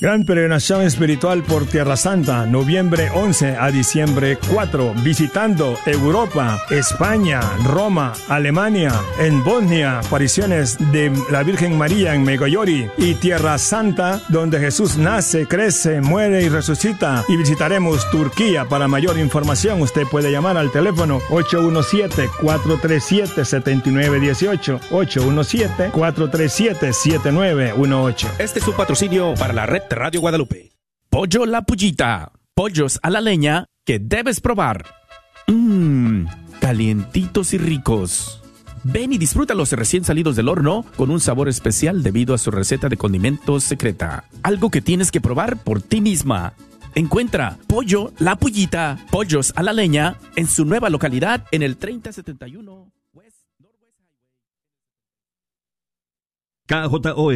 [SPEAKER 10] Gran peregrinación espiritual por Tierra Santa, noviembre 11 a diciembre 4, visitando Europa, España, Roma, Alemania, en Bosnia, apariciones de la Virgen María en Megoyori y Tierra Santa, donde Jesús nace, crece, muere y resucita. Y visitaremos Turquía. Para mayor información, usted puede llamar al teléfono 817-437-7918. 817-437-7918.
[SPEAKER 7] Este es su patrocinio para la red Radio Guadalupe. Pollo La Pullita. Pollos a la leña que debes probar. Mmm, calientitos y ricos. Ven y disfrútalos recién salidos del horno con un sabor especial debido a su receta de condimentos secreta. Algo que tienes que probar por ti misma. Encuentra Pollo La Pullita, pollos a la leña, en su nueva localidad en el 3071 West
[SPEAKER 11] KJOR